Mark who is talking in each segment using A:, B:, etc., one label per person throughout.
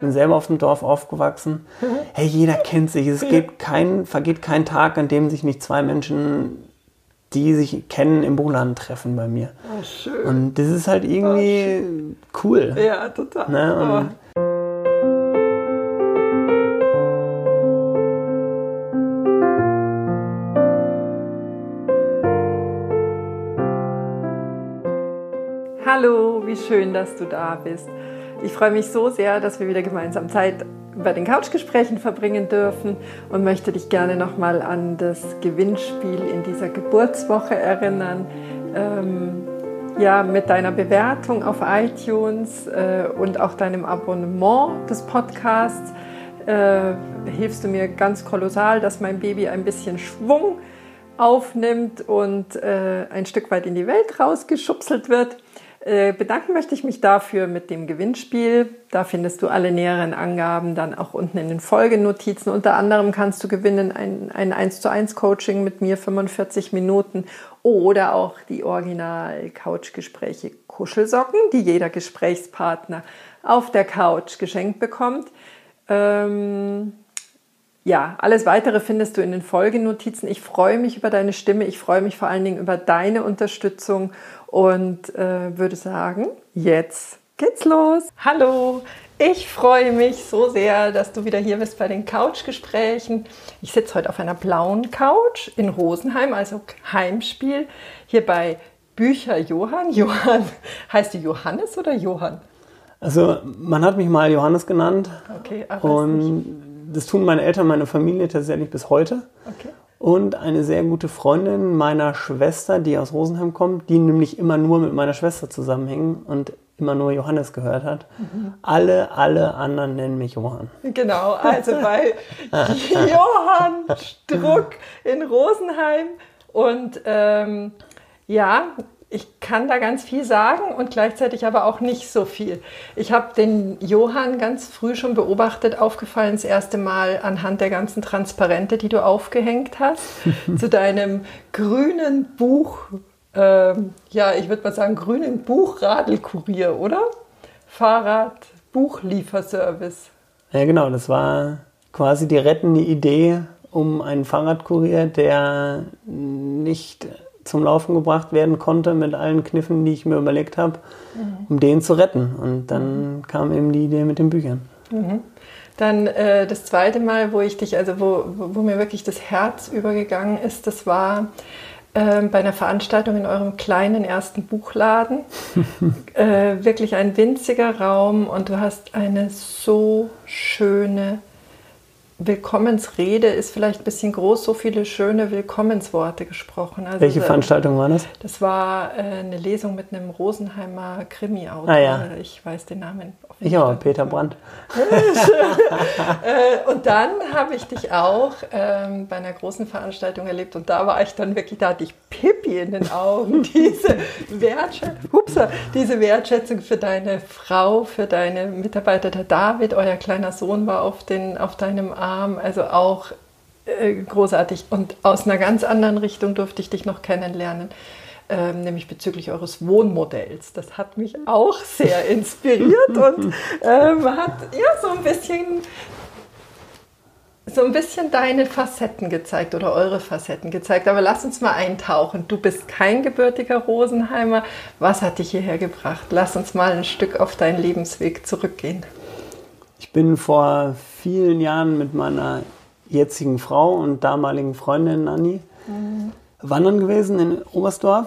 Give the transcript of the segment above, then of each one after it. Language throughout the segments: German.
A: Ich bin selber auf dem Dorf aufgewachsen. Hey, jeder kennt sich. Es geht kein, vergeht kein Tag, an dem sich nicht zwei Menschen, die sich kennen, im Buchladen treffen bei mir.
B: Oh, schön.
A: Und das ist halt irgendwie cool.
B: ja, total.
A: Ne? Und
B: Hallo, wie schön, dass du da bist. Ich freue mich so sehr, dass wir wieder gemeinsam Zeit bei den Couchgesprächen verbringen dürfen und möchte dich gerne nochmal an das Gewinnspiel in dieser Geburtswoche erinnern. Ähm, ja, mit deiner Bewertung auf iTunes äh, und auch deinem Abonnement des Podcasts äh, hilfst du mir ganz kolossal, dass mein Baby ein bisschen Schwung aufnimmt und äh, ein Stück weit in die Welt rausgeschubselt wird. Äh, bedanken möchte ich mich dafür mit dem Gewinnspiel. Da findest du alle näheren Angaben dann auch unten in den Folgenotizen. Unter anderem kannst du gewinnen ein, ein 1 zu 1 Coaching mit mir 45 Minuten oder auch die Original Couchgespräche Kuschelsocken, die jeder Gesprächspartner auf der Couch geschenkt bekommt. Ähm, ja, alles weitere findest du in den Folgenotizen. Ich freue mich über deine Stimme. Ich freue mich vor allen Dingen über deine Unterstützung und äh, würde sagen, jetzt geht's los. Hallo, ich freue mich so sehr, dass du wieder hier bist bei den Couchgesprächen. Ich sitze heute auf einer blauen Couch in Rosenheim, also Heimspiel, hier bei Bücher Johann. Johann, heißt du Johannes oder Johann?
A: Also man hat mich mal Johannes genannt.
B: Okay, aber
A: Und das tun meine Eltern, meine Familie tatsächlich bis heute.
B: Okay.
A: Und eine sehr gute Freundin meiner Schwester, die aus Rosenheim kommt, die nämlich immer nur mit meiner Schwester zusammenhing und immer nur Johannes gehört hat. Alle, alle anderen nennen mich Johann.
B: Genau, also bei Johann Struck in Rosenheim. Und ähm, ja, ich kann da ganz viel sagen und gleichzeitig aber auch nicht so viel. Ich habe den Johann ganz früh schon beobachtet, aufgefallen das erste Mal anhand der ganzen Transparente, die du aufgehängt hast, zu deinem grünen Buch, ähm, ja, ich würde mal sagen, grünen Buchradelkurier, oder? Fahrrad, Buchlieferservice.
A: Ja, genau, das war quasi die rettende Idee um einen Fahrradkurier, der nicht zum Laufen gebracht werden konnte mit allen Kniffen, die ich mir überlegt habe, um den zu retten. Und dann kam eben die Idee mit den Büchern.
B: Dann äh, das zweite Mal, wo ich dich, also wo, wo mir wirklich das Herz übergegangen ist, das war ähm, bei einer Veranstaltung in eurem kleinen ersten Buchladen. äh, wirklich ein winziger Raum und du hast eine so schöne Willkommensrede, ist vielleicht ein bisschen groß, so viele schöne Willkommensworte gesprochen. Also
A: Welche Veranstaltung war das?
B: Das war äh, eine Lesung mit einem Rosenheimer Krimi-Autor.
A: Ah, ja.
B: Ich weiß den Namen.
A: Ich auch. Peter Brandt.
B: Äh, und dann habe ich dich auch ähm, bei einer großen Veranstaltung erlebt und da war ich dann wirklich, da hatte ich Pippi in den Augen. Diese, Wertschä Hupsa, diese Wertschätzung für deine Frau, für deine Mitarbeiter. Der David, euer kleiner Sohn, war auf, den, auf deinem Arm. Also auch äh, großartig. Und aus einer ganz anderen Richtung durfte ich dich noch kennenlernen. Ähm, nämlich bezüglich eures Wohnmodells. Das hat mich auch sehr inspiriert und ähm, hat ja so ein bisschen so ein bisschen deine Facetten gezeigt oder eure Facetten gezeigt. Aber lass uns mal eintauchen. Du bist kein gebürtiger Rosenheimer. Was hat dich hierher gebracht? Lass uns mal ein Stück auf deinen Lebensweg zurückgehen.
A: Ich bin vor vielen Jahren mit meiner jetzigen Frau und damaligen Freundin Anni wandern gewesen in Oberstdorf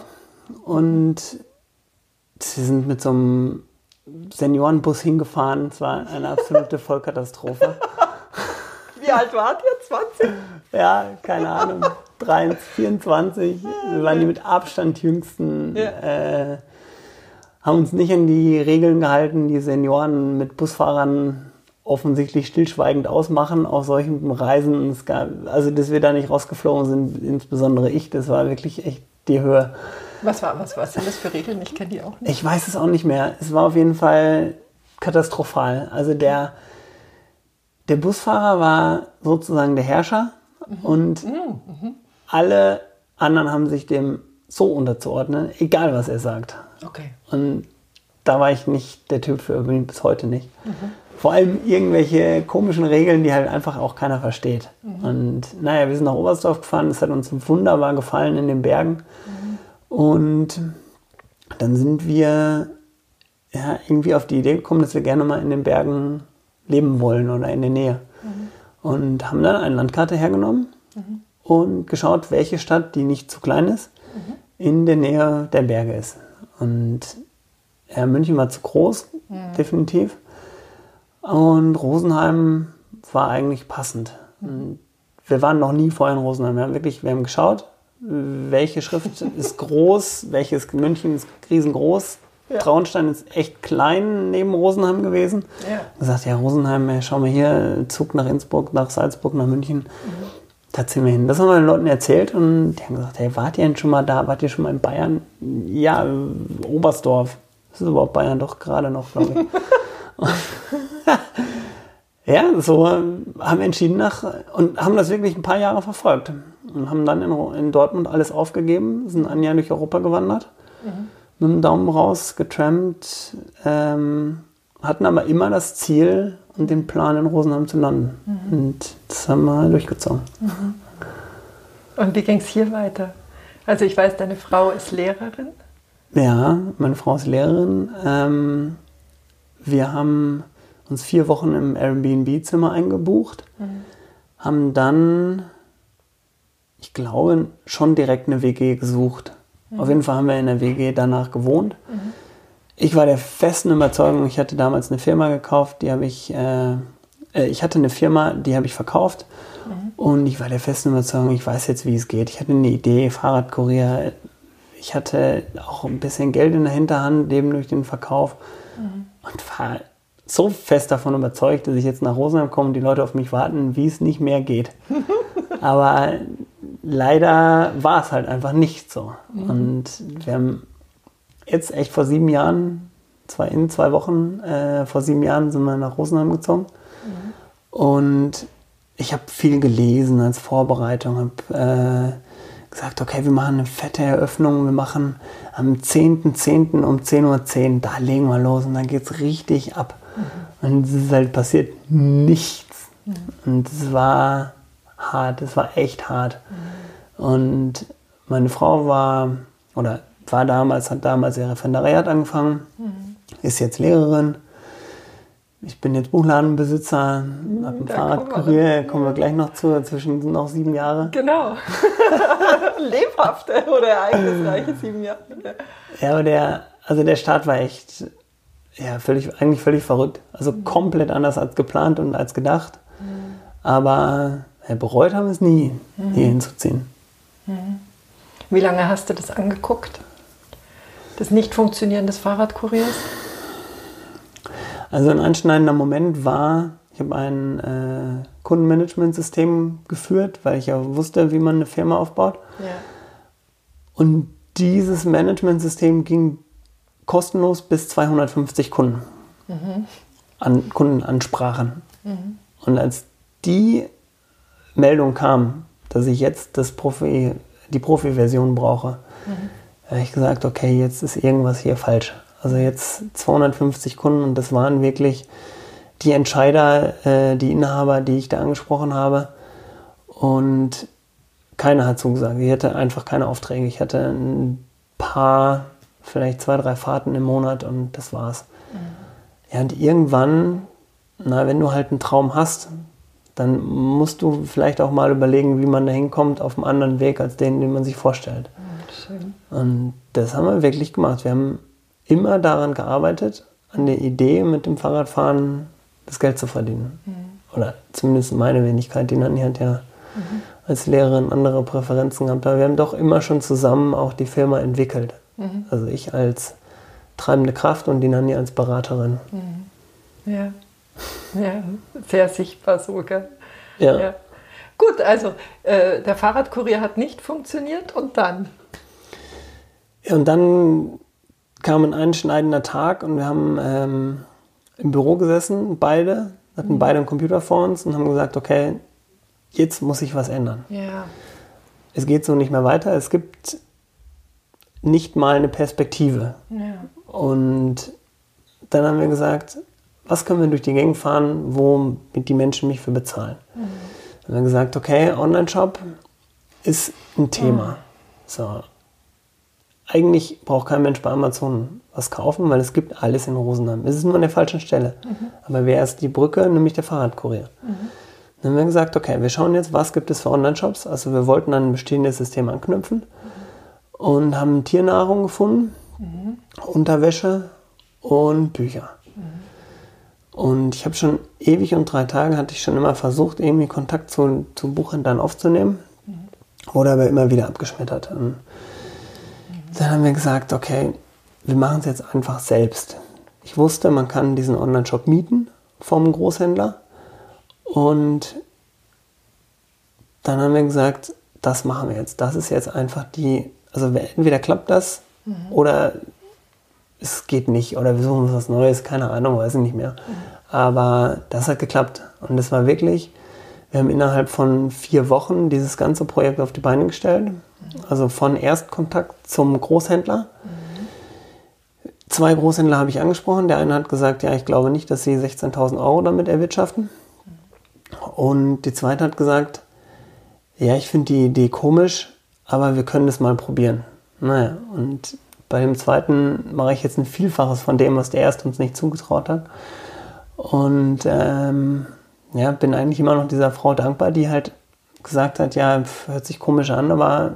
A: und sie sind mit so einem Seniorenbus hingefahren. Es war eine absolute Vollkatastrophe.
B: Wie alt wart ihr? 20?
A: Ja, keine Ahnung, 23, 24. Wir waren die mit Abstand jüngsten.
B: Ja.
A: Äh, haben uns nicht an die Regeln gehalten, die Senioren mit Busfahrern offensichtlich stillschweigend ausmachen auf solchen Reisen. Gab, also, dass wir da nicht rausgeflogen sind, insbesondere ich, das war wirklich echt die Höhe.
B: Was, war, was, was sind das für Regeln? Ich kenne die auch nicht.
A: Ich weiß es auch nicht mehr. Es war auf jeden Fall katastrophal. Also der, der Busfahrer war sozusagen der Herrscher und alle anderen haben sich dem so unterzuordnen, egal was er sagt.
B: Okay.
A: Und da war ich nicht der Typ für, bin bis heute nicht. vor allem irgendwelche komischen Regeln, die halt einfach auch keiner versteht. Mhm. Und naja, wir sind nach Oberstdorf gefahren, es hat uns wunderbar gefallen in den Bergen. Mhm. Und dann sind wir ja, irgendwie auf die Idee gekommen, dass wir gerne mal in den Bergen leben wollen oder in der Nähe. Mhm. Und haben dann eine Landkarte hergenommen mhm. und geschaut, welche Stadt, die nicht zu klein ist, mhm. in der Nähe der Berge ist. Und ja, München war zu groß, mhm. definitiv. Und Rosenheim war eigentlich passend. Und wir waren noch nie vorher in Rosenheim. Wir haben wirklich, wir haben geschaut, welche Schrift ist groß, welches München ist riesengroß. Ja. Traunstein ist echt klein neben Rosenheim gewesen. Ja. Gesagt, ja, Rosenheim, schau mal hier, Zug nach Innsbruck, nach Salzburg, nach München. Mhm. Da ziehen wir hin. Das haben wir den Leuten erzählt und die haben gesagt, hey, wart ihr denn schon mal da? Wart ihr schon mal in Bayern? Ja, Oberstdorf. Das ist überhaupt Bayern doch gerade noch, glaube ich. ja, so haben wir entschieden nach und haben das wirklich ein paar Jahre verfolgt und haben dann in, in Dortmund alles aufgegeben, sind ein Jahr durch Europa gewandert, mhm. Mit dem Daumen raus getrampt, ähm, hatten aber immer das Ziel und den Plan in Rosenheim zu landen. Mhm. Und das haben wir durchgezogen. Mhm.
B: Und wie ging es hier weiter? Also ich weiß, deine Frau ist Lehrerin.
A: Ja, meine Frau ist Lehrerin. Ähm, wir haben uns vier Wochen im Airbnb-Zimmer eingebucht, mhm. haben dann, ich glaube, schon direkt eine WG gesucht. Mhm. Auf jeden Fall haben wir in der WG danach gewohnt. Mhm. Ich war der festen Überzeugung, ich hatte damals eine Firma gekauft, die habe ich, äh, äh, ich hatte eine Firma, die habe ich verkauft. Mhm. Und ich war der festen Überzeugung, ich weiß jetzt, wie es geht. Ich hatte eine Idee, Fahrradkurier. Ich hatte auch ein bisschen Geld in der Hinterhand, eben durch den Verkauf. Mhm und war so fest davon überzeugt, dass ich jetzt nach Rosenheim komme und die Leute auf mich warten, wie es nicht mehr geht. Aber leider war es halt einfach nicht so. Mhm. Und wir haben jetzt echt vor sieben Jahren, zwei, in zwei Wochen, äh, vor sieben Jahren sind wir nach Rosenheim gezogen. Mhm. Und ich habe viel gelesen als Vorbereitung, habe äh, gesagt, okay, wir machen eine fette Eröffnung, wir machen am 10.10. .10. um 10.10 Uhr, .10, da legen wir los und dann geht es richtig ab. Mhm. Und es ist halt passiert nichts. Und es war hart, es war echt hart. Mhm. Und meine Frau war, oder war damals, hat damals ihr Referendariat angefangen, mhm. ist jetzt Lehrerin ich bin jetzt Buchladenbesitzer, mhm, habe ein Fahrradkurier, kommen wir gleich noch zu, dazwischen sind noch sieben Jahre.
B: Genau. Lebhafte oder ereignisreiche sieben Jahre.
A: Ja, aber der, also der Start war echt, ja, völlig, eigentlich völlig verrückt. Also mhm. komplett anders als geplant und als gedacht. Mhm. Aber bereut haben wir es nie, mhm. hier hinzuziehen.
B: Mhm. Wie lange hast du das angeguckt? Das Nicht-Funktionieren des Fahrradkuriers?
A: Also ein einschneidender Moment war, ich habe ein äh, Kundenmanagementsystem geführt, weil ich ja wusste, wie man eine Firma aufbaut. Ja. Und dieses Managementsystem ging kostenlos bis 250 Kunden mhm. an Kundenansprachen. Mhm. Und als die Meldung kam, dass ich jetzt das Profi, die Profi-Version brauche, mhm. habe ich gesagt, okay, jetzt ist irgendwas hier falsch. Also jetzt 250 Kunden und das waren wirklich die Entscheider, äh, die Inhaber, die ich da angesprochen habe. Und keiner hat zugesagt. Ich hatte einfach keine Aufträge. Ich hatte ein paar, vielleicht zwei, drei Fahrten im Monat und das war's. Mhm. Ja, und irgendwann, na, wenn du halt einen Traum hast, dann musst du vielleicht auch mal überlegen, wie man da hinkommt auf einem anderen Weg als den, den man sich vorstellt. Mhm, und das haben wir wirklich gemacht. Wir haben immer daran gearbeitet, an der Idee, mit dem Fahrradfahren das Geld zu verdienen. Mhm. Oder zumindest meine Wenigkeit. Die Nanni hat ja mhm. als Lehrerin andere Präferenzen gehabt. Aber wir haben doch immer schon zusammen auch die Firma entwickelt. Mhm. Also ich als treibende Kraft und die Nanni als Beraterin.
B: Mhm. Ja. ja, sehr sichtbar sogar. Ja. ja. Gut, also äh, der Fahrradkurier hat nicht funktioniert und dann?
A: Ja, und dann kam ein einschneidender Tag und wir haben ähm, im Büro gesessen, beide, hatten mhm. beide einen Computer vor uns und haben gesagt, okay, jetzt muss sich was ändern. Ja. Es geht so nicht mehr weiter. Es gibt nicht mal eine Perspektive. Ja. Und dann haben wir gesagt, was können wir durch die Gegend fahren, wo die Menschen mich für bezahlen. Mhm. Dann haben wir gesagt, okay, Online-Shop ist ein Thema. Mhm. So. Eigentlich braucht kein Mensch bei Amazon was kaufen, weil es gibt alles in Rosenheim. Es ist nur an der falschen Stelle. Mhm. Aber wer ist die Brücke? Nämlich der Fahrradkurier. Mhm. Dann haben wir gesagt, okay, wir schauen jetzt, was gibt es für Online-Shops. Also wir wollten an ein bestehendes System anknüpfen mhm. und haben Tiernahrung gefunden, mhm. Unterwäsche und Bücher. Und ich habe schon ewig und drei Tage hatte ich schon immer versucht, irgendwie Kontakt zu, zu Buchhändlern aufzunehmen. Mhm. Wurde aber immer wieder abgeschmettert. Und dann haben wir gesagt, okay, wir machen es jetzt einfach selbst. Ich wusste, man kann diesen Online-Shop mieten vom Großhändler und dann haben wir gesagt, das machen wir jetzt. Das ist jetzt einfach die, also entweder klappt das mhm. oder es geht nicht oder wir suchen was Neues, keine Ahnung, weiß ich nicht mehr. Aber das hat geklappt und es war wirklich, wir haben innerhalb von vier Wochen dieses ganze Projekt auf die Beine gestellt. Also von Erstkontakt zum Großhändler. Zwei Großhändler habe ich angesprochen. Der eine hat gesagt, ja, ich glaube nicht, dass sie 16.000 Euro damit erwirtschaften. Und die zweite hat gesagt, ja, ich finde die Idee komisch, aber wir können das mal probieren. Naja, und bei dem zweiten mache ich jetzt ein Vielfaches von dem, was der erste uns nicht zugetraut hat. Und ähm, ja, bin eigentlich immer noch dieser Frau dankbar, die halt gesagt hat, ja, hört sich komisch an, aber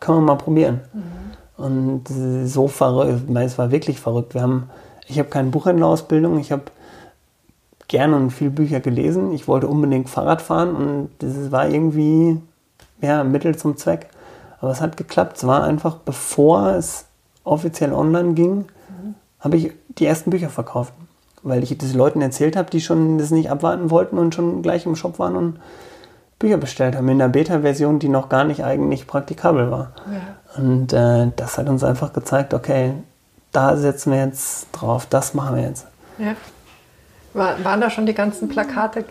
A: kann man mal probieren. Mhm. Und so verrückt, es war wirklich verrückt. Wir haben, ich habe keine Buchhändlerausbildung, ich habe gerne und viele Bücher gelesen. Ich wollte unbedingt Fahrrad fahren und das war irgendwie ja, Mittel zum Zweck. Aber es hat geklappt. Es war einfach, bevor es offiziell online ging, mhm. habe ich die ersten Bücher verkauft. Weil ich das Leuten erzählt habe, die schon das nicht abwarten wollten und schon gleich im Shop waren und Bücher bestellt haben. In der Beta-Version, die noch gar nicht eigentlich praktikabel war. Ja. Und äh, das hat uns einfach gezeigt, okay, da setzen wir jetzt drauf, das machen wir jetzt.
B: Ja. War, waren da schon die ganzen Plakate?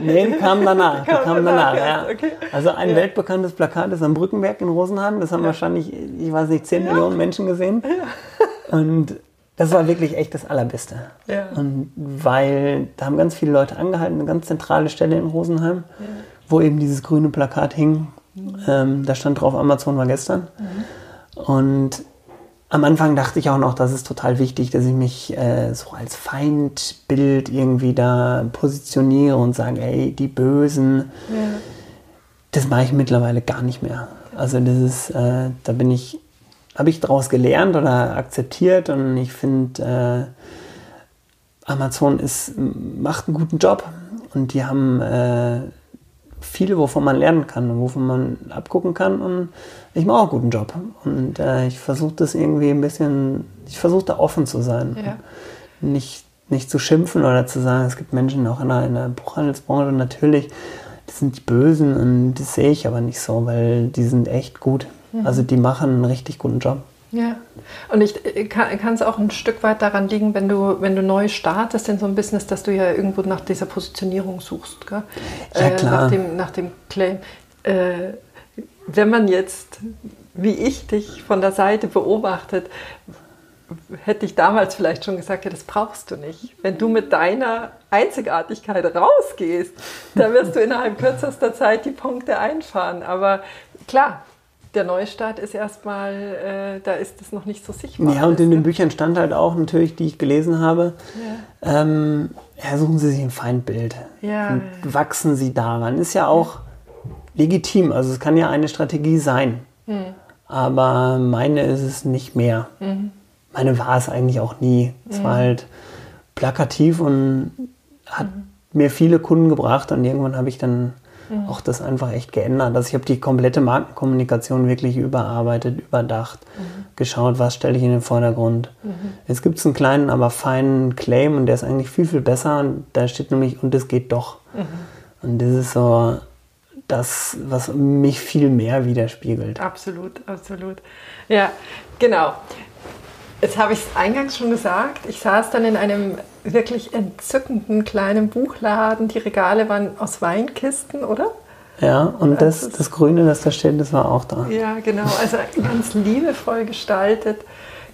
A: nee, die kamen danach. Die kamen danach, ja. Okay. Also ein ja. weltbekanntes Plakat ist am Brückenberg in Rosenheim. Das haben ja. wahrscheinlich, ich weiß nicht, 10 ja. Millionen Menschen gesehen. Und das war wirklich echt das Allerbeste. Und weil da haben ganz viele Leute angehalten, eine ganz zentrale Stelle in Rosenheim, wo eben dieses grüne Plakat hing. Mhm. Ähm, da stand drauf, Amazon war gestern. Mhm. Und am Anfang dachte ich auch noch, das ist total wichtig, dass ich mich äh, so als Feindbild irgendwie da positioniere und sage, ey, die Bösen. Ja. Das mache ich mittlerweile gar nicht mehr. Also das ist, äh, da bin ich, habe ich daraus gelernt oder akzeptiert und ich finde, äh, Amazon ist, macht einen guten Job und die haben äh, viel, wovon man lernen kann und wovon man abgucken kann. Und ich mache auch einen guten Job. Und äh, ich versuche das irgendwie ein bisschen, ich versuche da offen zu sein. Ja. Nicht, nicht zu schimpfen oder zu sagen, es gibt Menschen auch in der, in der Buchhandelsbranche natürlich, das sind die Bösen und das sehe ich aber nicht so, weil die sind echt gut. Mhm. Also die machen einen richtig guten Job.
B: Ja, und ich äh, kann es auch ein Stück weit daran liegen, wenn du, wenn du neu startest in so einem Business, dass du ja irgendwo nach dieser Positionierung suchst. Gell?
A: Ja, klar.
B: Äh, nach, dem, nach dem Claim. Äh, wenn man jetzt, wie ich dich von der Seite beobachtet, hätte ich damals vielleicht schon gesagt, ja, das brauchst du nicht. Wenn du mit deiner Einzigartigkeit rausgehst, dann wirst du innerhalb kürzester Zeit die Punkte einfahren. Aber klar, der Neustart ist erstmal, äh, da ist es noch nicht so sichtbar.
A: Ja, und in den Büchern stand halt auch natürlich, die ich gelesen habe, ja. ähm, ja, suchen Sie sich ein Feindbild. Ja. Und wachsen Sie daran. Ist ja auch legitim. Also es kann ja eine Strategie sein. Mhm. Aber meine ist es nicht mehr. Mhm. Meine war es eigentlich auch nie. Es mhm. war halt plakativ und hat mhm. mir viele Kunden gebracht und irgendwann habe ich dann mhm. auch das einfach echt geändert. Also ich habe die komplette Markenkommunikation wirklich überarbeitet, überdacht, mhm. geschaut, was stelle ich in den Vordergrund. Mhm. Jetzt gibt es einen kleinen, aber feinen Claim und der ist eigentlich viel, viel besser. Und da steht nämlich, und es geht doch. Mhm. Und das ist so das, was mich viel mehr widerspiegelt.
B: Absolut, absolut. Ja, genau. Jetzt habe ich es eingangs schon gesagt. Ich saß dann in einem wirklich entzückenden kleinen Buchladen. Die Regale waren aus Weinkisten, oder?
A: Ja, und das, das Grüne, das da steht, das war auch da.
B: Ja, genau. Also ganz liebevoll gestaltet,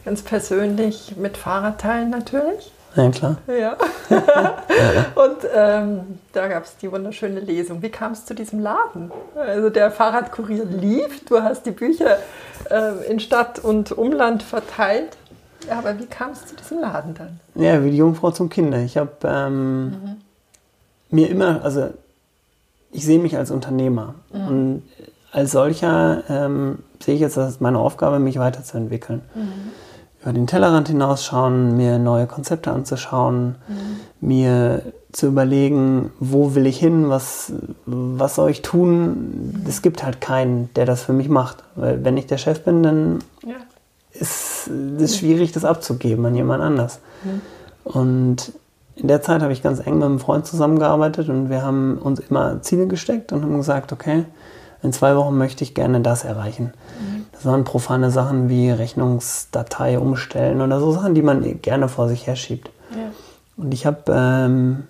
B: ganz persönlich mit Fahrradteilen natürlich.
A: Ja, klar.
B: Ja. und ähm, da gab es die wunderschöne Lesung. Wie kam es zu diesem Laden? Also der Fahrradkurier lief, du hast die Bücher äh, in Stadt und Umland verteilt. Ja, aber wie kam es zu diesem Laden dann?
A: Ja, wie die Jungfrau zum Kinder. Ich habe ähm, mhm. mir immer, also ich sehe mich als Unternehmer. Mhm. Und als solcher ähm, sehe ich jetzt als meine Aufgabe, mich weiterzuentwickeln. Mhm. Über den Tellerrand hinausschauen, mir neue Konzepte anzuschauen, mhm. mir zu überlegen, wo will ich hin, was, was soll ich tun. Es gibt halt keinen, der das für mich macht. Weil wenn ich der Chef bin, dann ja. Ist es schwierig, das abzugeben an jemand anders. Mhm. Und in der Zeit habe ich ganz eng mit einem Freund zusammengearbeitet und wir haben uns immer Ziele gesteckt und haben gesagt, okay, in zwei Wochen möchte ich gerne das erreichen. Mhm. Das waren profane Sachen wie Rechnungsdatei umstellen oder so Sachen, die man gerne vor sich herschiebt. Ja. Und ich habe ähm,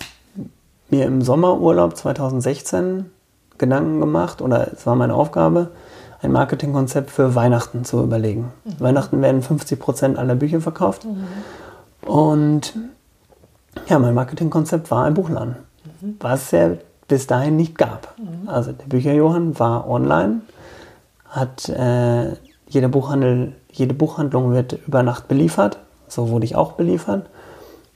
A: mir im Sommerurlaub 2016 Gedanken gemacht, oder es war meine Aufgabe, ein Marketingkonzept für Weihnachten zu überlegen. Mhm. Weihnachten werden 50 Prozent aller Bücher verkauft. Mhm. Und ja, mein Marketingkonzept war ein Buchladen, mhm. was ja bis dahin nicht gab. Mhm. Also der Bücherjohann war online, hat äh, jeder Buchhandel, jede Buchhandlung wird über Nacht beliefert, so wurde ich auch beliefert.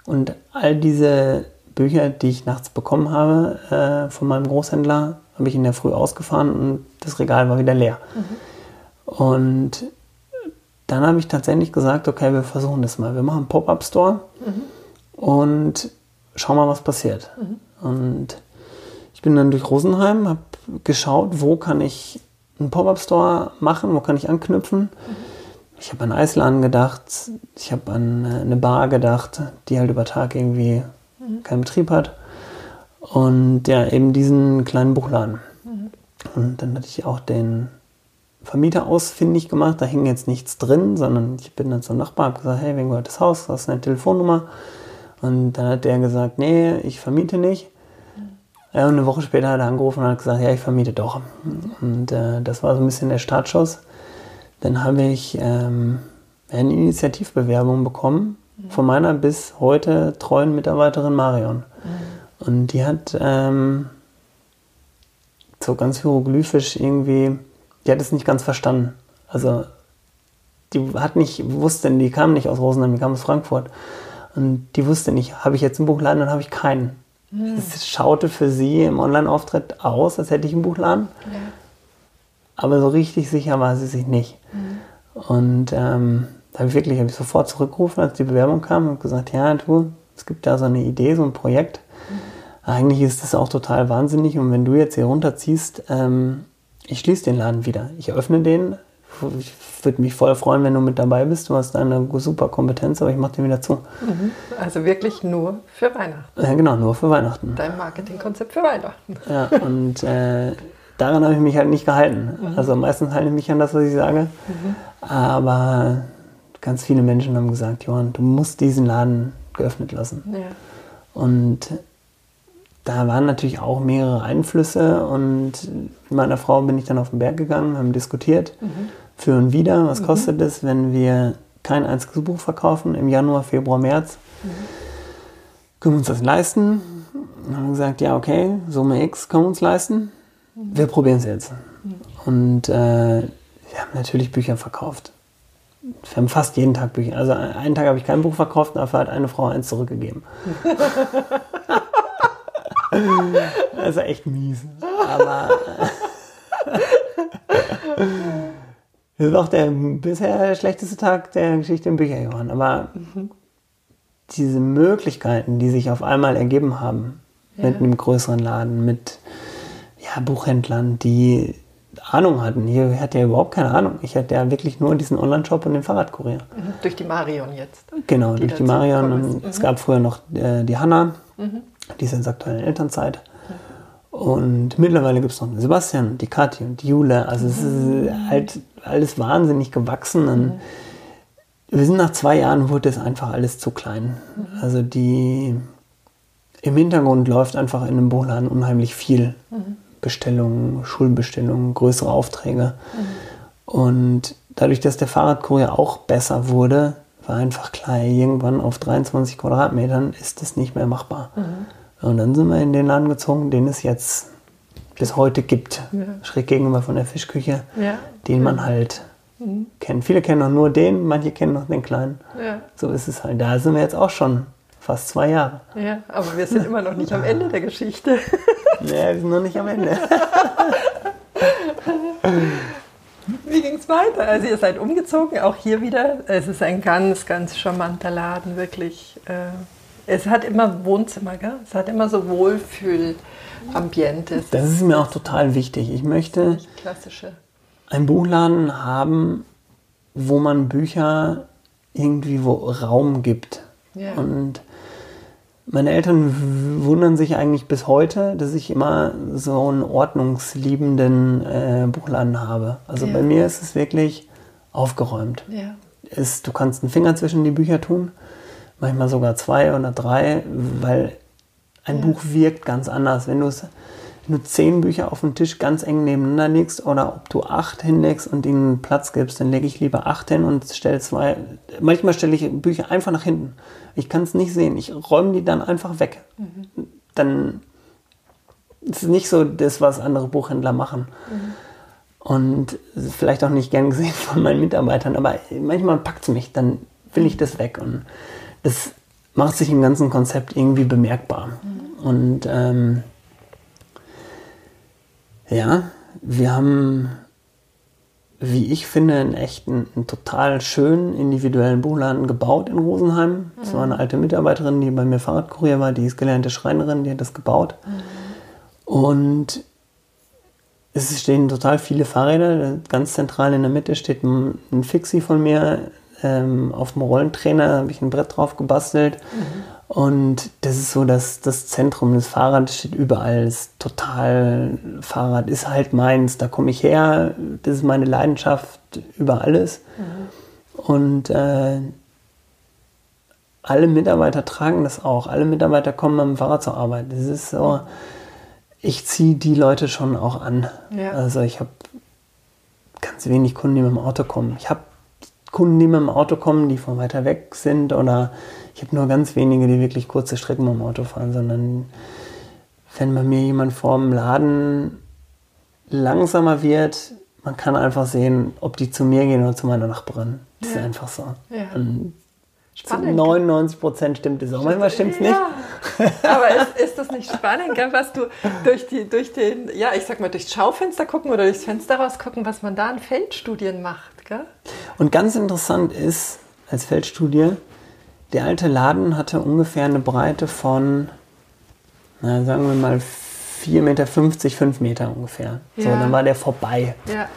A: Und all diese Bücher, die ich nachts bekommen habe äh, von meinem Großhändler, habe ich in der Früh ausgefahren und das Regal war wieder leer. Mhm. Und dann habe ich tatsächlich gesagt, okay, wir versuchen das mal. Wir machen einen Pop-up-Store mhm. und schauen mal, was passiert. Mhm. Und ich bin dann durch Rosenheim, habe geschaut, wo kann ich einen Pop-up-Store machen, wo kann ich anknüpfen. Mhm. Ich habe an Eisladen gedacht, ich habe an äh, eine Bar gedacht, die halt über Tag irgendwie. Keinen Betrieb hat. Und ja, eben diesen kleinen Buchladen. Und dann hatte ich auch den Vermieter ausfindig gemacht. Da hing jetzt nichts drin, sondern ich bin dann zum Nachbar, habe gesagt, hey, wen gehört das Haus? Hast du eine Telefonnummer? Und dann hat der gesagt, nee, ich vermiete nicht. Ja, und eine Woche später hat er angerufen und hat gesagt, ja, ich vermiete doch. Und äh, das war so ein bisschen der Startschuss. Dann habe ich ähm, eine Initiativbewerbung bekommen. Von meiner bis heute treuen Mitarbeiterin Marion. Mhm. Und die hat ähm, so ganz hieroglyphisch irgendwie, die hat es nicht ganz verstanden. Also die hat nicht, wusste, die kam nicht aus Rosenheim, die kam aus Frankfurt. Und die wusste nicht, habe ich jetzt einen Buchladen, dann habe ich keinen. Mhm. Es schaute für sie im Online-Auftritt aus, als hätte ich einen Buchladen. Ja. Aber so richtig sicher war sie sich nicht. Mhm. Und ähm, da habe ich wirklich hab ich sofort zurückgerufen, als die Bewerbung kam und gesagt, ja, du, es gibt da so eine Idee, so ein Projekt. Mhm. Eigentlich ist das auch total wahnsinnig. Und wenn du jetzt hier runterziehst, ähm, ich schließe den Laden wieder. Ich öffne den. Ich würde mich voll freuen, wenn du mit dabei bist. Du hast eine super Kompetenz, aber ich mache den wieder zu.
B: Mhm. Also wirklich nur für Weihnachten.
A: Ja, genau, nur für Weihnachten.
B: Dein Marketingkonzept für Weihnachten.
A: Ja, und äh, daran habe ich mich halt nicht gehalten. Mhm. Also meistens halte ich mich an das, was ich sage. Mhm. Aber ganz viele Menschen haben gesagt, Johann, du musst diesen Laden geöffnet lassen. Ja. Und da waren natürlich auch mehrere Einflüsse und mit meiner Frau bin ich dann auf den Berg gegangen, haben diskutiert mhm. für und wieder, was mhm. kostet es, wenn wir kein einziges Buch verkaufen im Januar, Februar, März. Mhm. Können wir uns das leisten? Und haben gesagt, ja, okay, Summe X können wir uns leisten. Mhm. Wir probieren es jetzt. Mhm. Und äh, wir haben natürlich Bücher verkauft. Wir haben fast jeden Tag Bücher. Also einen Tag habe ich kein Buch verkauft, dafür hat eine Frau eins zurückgegeben. das ist echt mies. Aber das ist auch der bisher schlechteste Tag der Geschichte im Bücherjohann. Aber mhm. diese Möglichkeiten, die sich auf einmal ergeben haben, ja. mit einem größeren Laden, mit ja, Buchhändlern, die Ahnung hatten. Hier hatte ja überhaupt keine Ahnung. Ich hatte ja wirklich nur diesen Online-Shop und den Fahrradkurier.
B: Mhm. Durch die Marion jetzt.
A: Genau, die durch die Marion. Und mhm. es gab früher noch äh, die Hanna. Mhm. Die ist jetzt aktuell in Elternzeit. Und mittlerweile gibt es noch den Sebastian, die Kathi und die Jule. Also es ist mhm. halt alles wahnsinnig gewachsen. Und mhm. wir sind nach zwei Jahren, wurde es einfach alles zu klein. Mhm. Also die im Hintergrund läuft einfach in einem Buchladen unheimlich viel. Bestellungen, Schulbestellungen, größere Aufträge. Und dadurch, dass der Fahrradkurier auch besser wurde, war einfach klar, irgendwann auf 23 Quadratmetern ist das nicht mehr machbar. Mhm. Und dann sind wir in den Laden gezogen, den es jetzt bis heute gibt. Ja. Schräg gegenüber von der Fischküche, ja. den man halt mhm. kennt. Viele kennen noch nur den, manche kennen noch den kleinen. So ist es halt. Da sind wir jetzt auch schon fast zwei Jahre.
B: Ja, aber wir sind immer noch nicht am Ende der Geschichte.
A: nee, wir sind noch nicht am Ende.
B: Wie ging es weiter? Also ihr seid umgezogen, auch hier wieder. Es ist ein ganz, ganz charmanter Laden, wirklich. Äh, es hat immer Wohnzimmer, gell? Es hat immer so Wohlfühlambiente.
A: Das ist mir auch total wichtig. Ich möchte
B: klassische.
A: einen Buchladen haben, wo man Bücher irgendwie wo Raum gibt. Ja. Und meine Eltern wundern sich eigentlich bis heute, dass ich immer so einen ordnungsliebenden äh, Buchladen habe. Also ja. bei mir ist es wirklich aufgeräumt. Ja. Ist, du kannst einen Finger zwischen die Bücher tun, manchmal sogar zwei oder drei, weil ein ja. Buch wirkt ganz anders. Wenn du es wenn du zehn Bücher auf dem Tisch ganz eng nebeneinander legst oder ob du acht hinlegst und ihnen Platz gibst, dann lege ich lieber acht hin und stelle zwei. Manchmal stelle ich Bücher einfach nach hinten. Ich kann es nicht sehen. Ich räume die dann einfach weg. Mhm. Dann ist es nicht so das, was andere Buchhändler machen. Mhm. Und vielleicht auch nicht gern gesehen von meinen Mitarbeitern, aber manchmal packt es mich, dann will ich das weg. Und das macht sich im ganzen Konzept irgendwie bemerkbar. Mhm. Und ähm, ja, wir haben, wie ich finde, einen echten, einen total schönen individuellen Buchladen gebaut in Rosenheim. Das war eine alte Mitarbeiterin, die bei mir Fahrradkurier war, die ist gelernte Schreinerin, die hat das gebaut. Mhm. Und es stehen total viele Fahrräder. Ganz zentral in der Mitte steht ein, Fixie von mir. Ähm, auf dem Rollentrainer habe ich ein Brett drauf gebastelt. Mhm. Und das ist so dass das Zentrum. Das Fahrrad steht überall. Das ist total, Fahrrad ist halt meins. Da komme ich her. Das ist meine Leidenschaft über alles. Mhm. Und äh, alle Mitarbeiter tragen das auch. Alle Mitarbeiter kommen mit dem Fahrrad zur Arbeit. Das ist so, ich ziehe die Leute schon auch an. Ja. Also ich habe ganz wenig Kunden, die mit dem Auto kommen. Ich habe Kunden, die mit dem Auto kommen, die von weiter weg sind oder ich habe nur ganz wenige, die wirklich kurze Strecken mit dem Auto fahren, sondern wenn bei mir jemand vorm Laden langsamer wird, man kann einfach sehen, ob die zu mir gehen oder zu meiner Nachbarin. Das ja. ist einfach so. Ja. Spannend. Zu 99 Prozent stimmt es auch. Manchmal stimmt es nicht.
B: Ja. Aber ist, ist das nicht spannend, was du durch, die, durch den, ja, ich sag mal, durchs Schaufenster gucken oder durchs Fenster raus gucken, was man da an Feldstudien macht, gell?
A: Und ganz interessant ist, als Feldstudie, der alte Laden hatte ungefähr eine Breite von, na, sagen wir mal, 4,50 Meter, 5 Meter ungefähr. Ja. So, dann war der vorbei. Ja.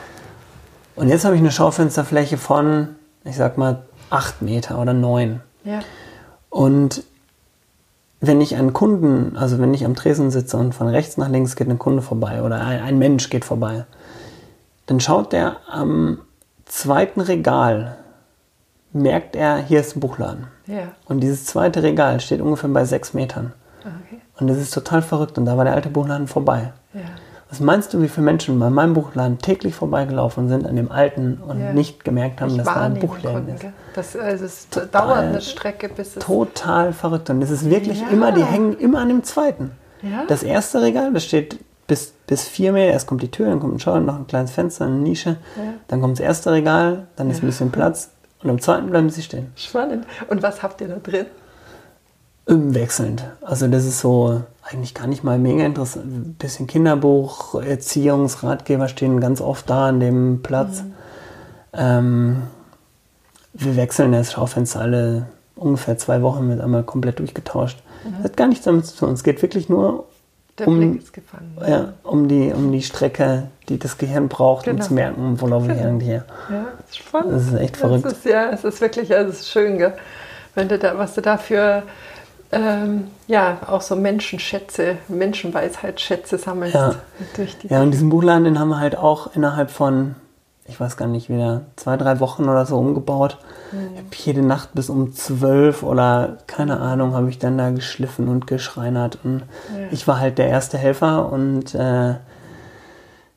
A: Und jetzt habe ich eine Schaufensterfläche von, ich sag mal, 8 Meter oder 9. Ja. Und wenn ich einen Kunden, also wenn ich am Tresen sitze und von rechts nach links geht ein Kunde vorbei oder ein, ein Mensch geht vorbei, dann schaut der am zweiten Regal, merkt er, hier ist ein Buchladen. Ja. Und dieses zweite Regal steht ungefähr bei sechs Metern. Okay. Und das ist total verrückt. Und da war der alte Buchladen vorbei. Ja. Was meinst du, wie viele Menschen bei meinem Buchladen täglich vorbeigelaufen sind an dem alten und ja. nicht gemerkt haben, ich dass da ein Buchladen ist?
B: Das, also es total, dauert eine Strecke, bis
A: es. Total verrückt. Und es ist wirklich ja. immer, die hängen immer an dem zweiten. Ja? Das erste Regal, das steht bis, bis vier Meter. Erst kommt die Tür, dann kommt ein Schau, noch ein kleines Fenster, eine Nische. Dann kommt das erste Regal, dann ist ein bisschen Platz. Und am zweiten bleiben sie stehen.
B: Spannend. Und was habt ihr da drin?
A: Wechselnd. Also das ist so eigentlich gar nicht mal mega interessant. Ein bisschen Kinderbuch, Erziehungsratgeber stehen ganz oft da an dem Platz. Mhm. Ähm, wir wechseln das Schaufenster alle ungefähr zwei Wochen mit einmal komplett durchgetauscht. Mhm. Das hat gar nichts damit zu tun. Es geht wirklich nur
B: der um, Blick ist gefangen.
A: Ja, um die, um die Strecke, die das Gehirn braucht, genau. um zu merken, wo laufe ich genau. eigentlich her.
B: Ja, das ist spannend.
A: Das ist echt verrückt.
B: Ist, ja, es ist wirklich, also es ist schön, gell? Wenn du da, was du da für ähm, ja, auch so Menschenschätze, Menschenweisheitsschätze sammelst.
A: Ja. Durch die ja, und diesen Buchladen, den haben wir halt auch innerhalb von, ich weiß gar nicht, wieder zwei, drei Wochen oder so umgebaut. Mhm. Ich habe jede Nacht bis um zwölf oder keine Ahnung, habe ich dann da geschliffen und geschreinert. Und ja. ich war halt der erste Helfer und äh,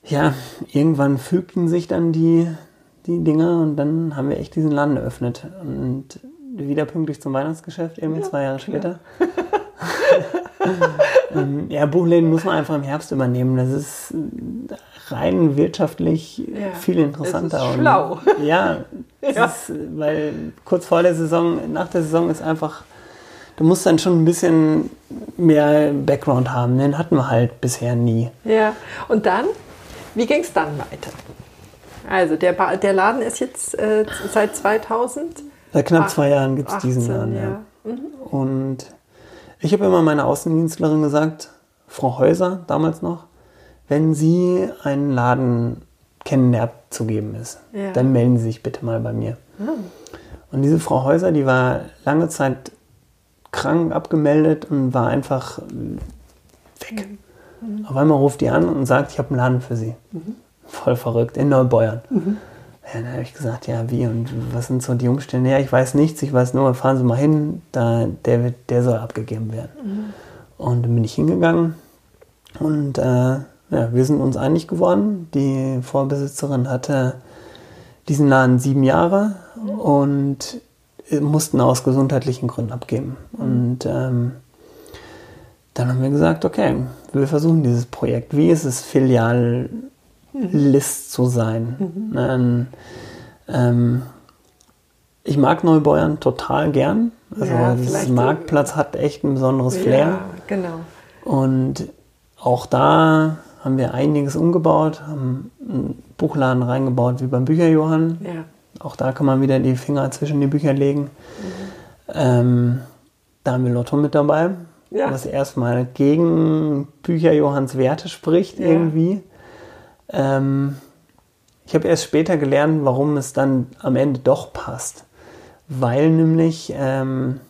A: ja, irgendwann fügten sich dann die, die Dinger und dann haben wir echt diesen Laden eröffnet. Und wieder pünktlich zum Weihnachtsgeschäft, eben ja, zwei Jahre später. Ähm, ja, Buchläden muss man einfach im Herbst übernehmen. Das ist rein wirtschaftlich ja, viel interessanter.
B: Das ist schlau.
A: Und, ja, ja. Ist, weil kurz vor der Saison, nach der Saison ist einfach, du musst dann schon ein bisschen mehr Background haben. Den hatten wir halt bisher nie.
B: Ja, und dann, wie ging es dann weiter? Also der, ba der Laden ist jetzt äh, seit 2000?
A: Seit knapp zwei Jahren gibt es diesen Laden. Ja. ja. Mhm. Und ich habe immer meiner Außendienstlerin gesagt, Frau Häuser damals noch, wenn Sie einen Laden kennen, der abzugeben ist, ja. dann melden Sie sich bitte mal bei mir. Mhm. Und diese Frau Häuser, die war lange Zeit krank abgemeldet und war einfach weg. Mhm. Auf einmal ruft die an und sagt, ich habe einen Laden für Sie. Mhm. Voll verrückt, in Neubeuern. Mhm. Ja, dann habe ich gesagt, ja, wie und was sind so die Umstände? Ja, ich weiß nichts, ich weiß nur, fahren Sie mal hin, da, der, der soll abgegeben werden. Mhm. Und dann bin ich hingegangen und äh, ja, wir sind uns einig geworden. Die Vorbesitzerin hatte diesen Laden sieben Jahre und mussten aus gesundheitlichen Gründen abgeben. Und ähm, dann haben wir gesagt, okay, wir versuchen dieses Projekt. Wie ist es, Filial List zu sein. Mhm. Ähm, ähm, ich mag Neubeuern total gern. Also ja, das Marktplatz hat echt ein besonderes Flair. Ja,
B: genau.
A: Und auch da haben wir einiges umgebaut, haben einen Buchladen reingebaut wie beim Bücherjohann. Ja. Auch da kann man wieder die Finger zwischen die Bücher legen. Mhm. Ähm, da haben wir Lotto mit dabei, ja. was erstmal gegen Bücherjohanns Werte spricht ja. irgendwie. Ähm, ich habe erst später gelernt, warum es dann am Ende doch passt. Weil nämlich ähm,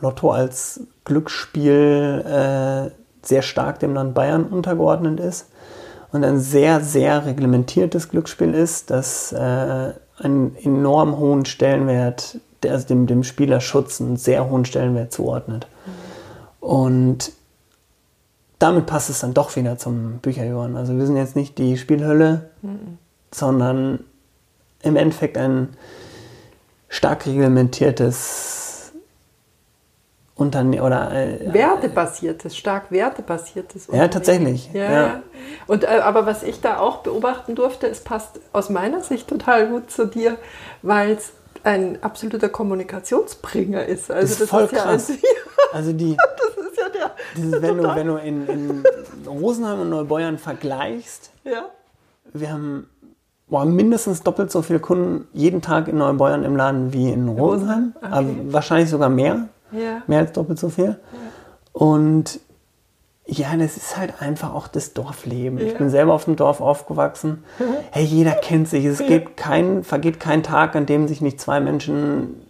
A: Lotto als Glücksspiel äh, sehr stark dem Land Bayern untergeordnet ist und ein sehr, sehr reglementiertes Glücksspiel ist, das äh, einen enorm hohen Stellenwert, also dem, dem Spielerschutz einen sehr hohen Stellenwert zuordnet. Mhm. Und damit passt es dann doch wieder zum Bücherjohann. Also wir sind jetzt nicht die Spielhölle, mhm. sondern im Endeffekt ein stark reglementiertes Unternehmen oder
B: äh, wertebasiertes, stark wertebasiertes.
A: Ja, tatsächlich.
B: Ja. ja. Und äh, aber was ich da auch beobachten durfte, es passt aus meiner Sicht total gut zu dir, weil es ein absoluter Kommunikationsbringer ist.
A: Also das ist das voll ist krass. Ja, also die, das ist ja der. Dieses, wenn, du, wenn du in, in Rosenheim und Neubeuern vergleichst,
B: ja.
A: wir haben boah, mindestens doppelt so viele Kunden jeden Tag in Neubeuern im Laden wie in Rosenheim. Okay. Aber wahrscheinlich sogar mehr.
B: Ja.
A: Mehr als doppelt so viel. Ja. Und ja, das ist halt einfach auch das Dorfleben. Ja. Ich bin selber auf dem Dorf aufgewachsen. Hey, jeder kennt sich. Es geht kein, vergeht kein Tag, an dem sich nicht zwei Menschen,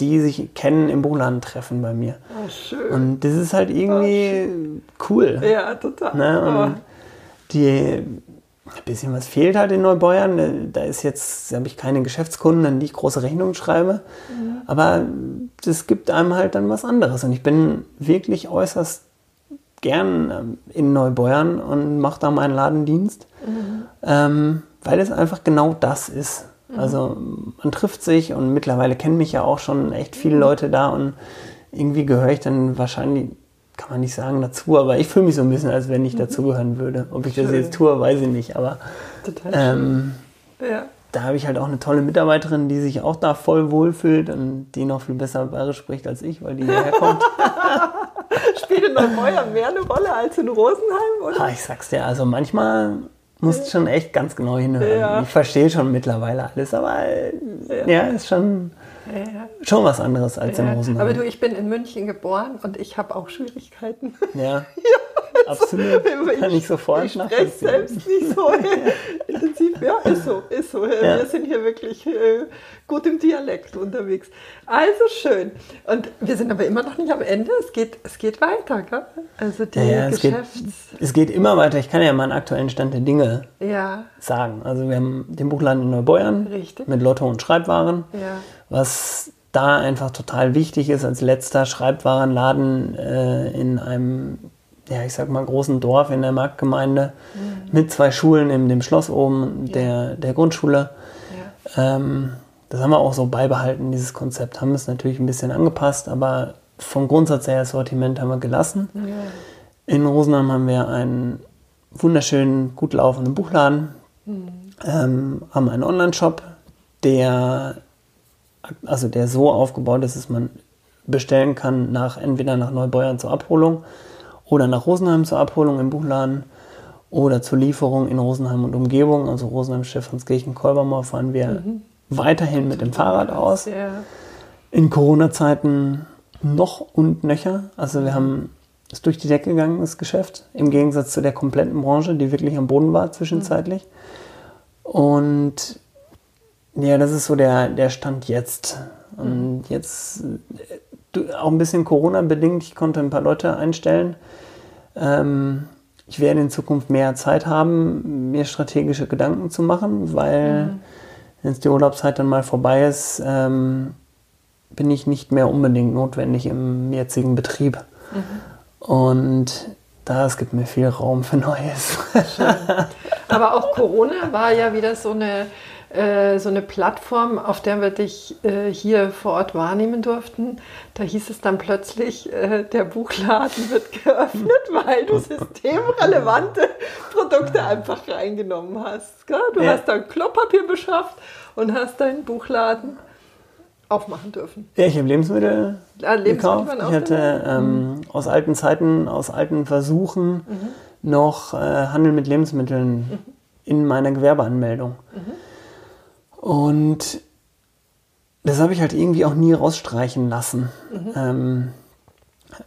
A: die sich kennen, im Buchladen treffen bei mir.
B: Oh, schön.
A: Und das ist halt irgendwie oh, cool.
B: Ja, total.
A: Ne? Und oh. die, ein bisschen was fehlt halt in Neubeuern. Da ist jetzt, habe ich keine Geschäftskunden, an die ich große Rechnungen schreibe. Mhm. Aber das gibt einem halt dann was anderes. Und ich bin wirklich äußerst gern ähm, in Neubeuern und mache da meinen Ladendienst, mhm. ähm, weil es einfach genau das ist. Mhm. Also man trifft sich und mittlerweile kennen mich ja auch schon echt viele mhm. Leute da und irgendwie gehöre ich dann wahrscheinlich, kann man nicht sagen dazu, aber ich fühle mich so ein bisschen, als wenn ich mhm. dazugehören würde. Ob ich schön. das jetzt tue, weiß ich nicht, aber
B: ähm,
A: ja. da habe ich halt auch eine tolle Mitarbeiterin, die sich auch da voll wohlfühlt und die noch viel besser Bayerisch spricht als ich, weil die hierher kommt.
B: Spielt in Neubeuern mehr eine Rolle als in Rosenheim, oder?
A: Ah, ich sag's dir, also manchmal musst du schon echt ganz genau hinhören. Ja. Ich verstehe schon mittlerweile alles, aber ja, ja ist schon, ja. schon was anderes als in Rosenheim.
B: Aber du, ich bin in München geboren und ich habe auch Schwierigkeiten.
A: Ja. Absolut. Ich, Kann ich sofort
B: ich spreche selbst nicht so intensiv. Ja, ist so, ist so. Ja. Wir sind hier wirklich äh, gut im Dialekt unterwegs. Also schön. Und wir sind aber immer noch nicht am Ende. Es geht, es geht weiter, gell? Also die ja,
A: es Geschäfts... Geht, es geht immer weiter. Ich kann ja mal einen aktuellen Stand der Dinge
B: ja.
A: sagen. Also wir haben den Buchladen in Neubeuern
B: Richtig.
A: mit Lotto und Schreibwaren.
B: Ja.
A: Was da einfach total wichtig ist als letzter Schreibwarenladen äh, in einem ja, ich sag mal, großen Dorf in der Marktgemeinde mhm. mit zwei Schulen in dem Schloss oben, ja. der, der Grundschule. Ja. Ähm, das haben wir auch so beibehalten, dieses Konzept. Haben es natürlich ein bisschen angepasst, aber vom Grundsatz her das Sortiment haben wir gelassen. Ja. In Rosenheim haben wir einen wunderschönen, gut laufenden Buchladen, mhm. ähm, haben einen Online-Shop, der, also der so aufgebaut ist, dass man bestellen kann, nach, entweder nach Neubeuern zur Abholung oder nach Rosenheim zur Abholung im Buchladen oder zur Lieferung in Rosenheim und Umgebung. Also Rosenheim, Stephanskirchen, Kolbermoor fahren wir mhm. weiterhin mit dem Fahrrad aus. Ja. In Corona-Zeiten noch und nöcher. Also wir haben es durch die Decke gegangen, das Geschäft, im Gegensatz zu der kompletten Branche, die wirklich am Boden war zwischenzeitlich. Mhm. Und ja, das ist so der, der Stand jetzt. Und mhm. jetzt auch ein bisschen Corona-bedingt, ich konnte ein paar Leute einstellen. Ähm, ich werde in Zukunft mehr Zeit haben, mir strategische Gedanken zu machen, weil mhm. wenn die Urlaubszeit dann mal vorbei ist, ähm, bin ich nicht mehr unbedingt notwendig im jetzigen Betrieb. Mhm. Und da es gibt mir viel Raum für Neues.
B: Aber auch Corona war ja wieder so eine äh, so eine Plattform, auf der wir dich äh, hier vor Ort wahrnehmen durften. Da hieß es dann plötzlich, äh, der Buchladen wird geöffnet, weil du systemrelevante Produkte einfach reingenommen hast. Gell? Du ja. hast dann Klopapier beschafft und hast deinen Buchladen aufmachen dürfen.
A: Ja, ich habe Lebensmittel, ja, Lebensmittel gekauft. Ich hatte ähm, mhm. aus alten Zeiten, aus alten Versuchen mhm. noch äh, Handel mit Lebensmitteln mhm. in meiner Gewerbeanmeldung. Mhm. Und das habe ich halt irgendwie auch nie rausstreichen lassen. Mhm. Ähm,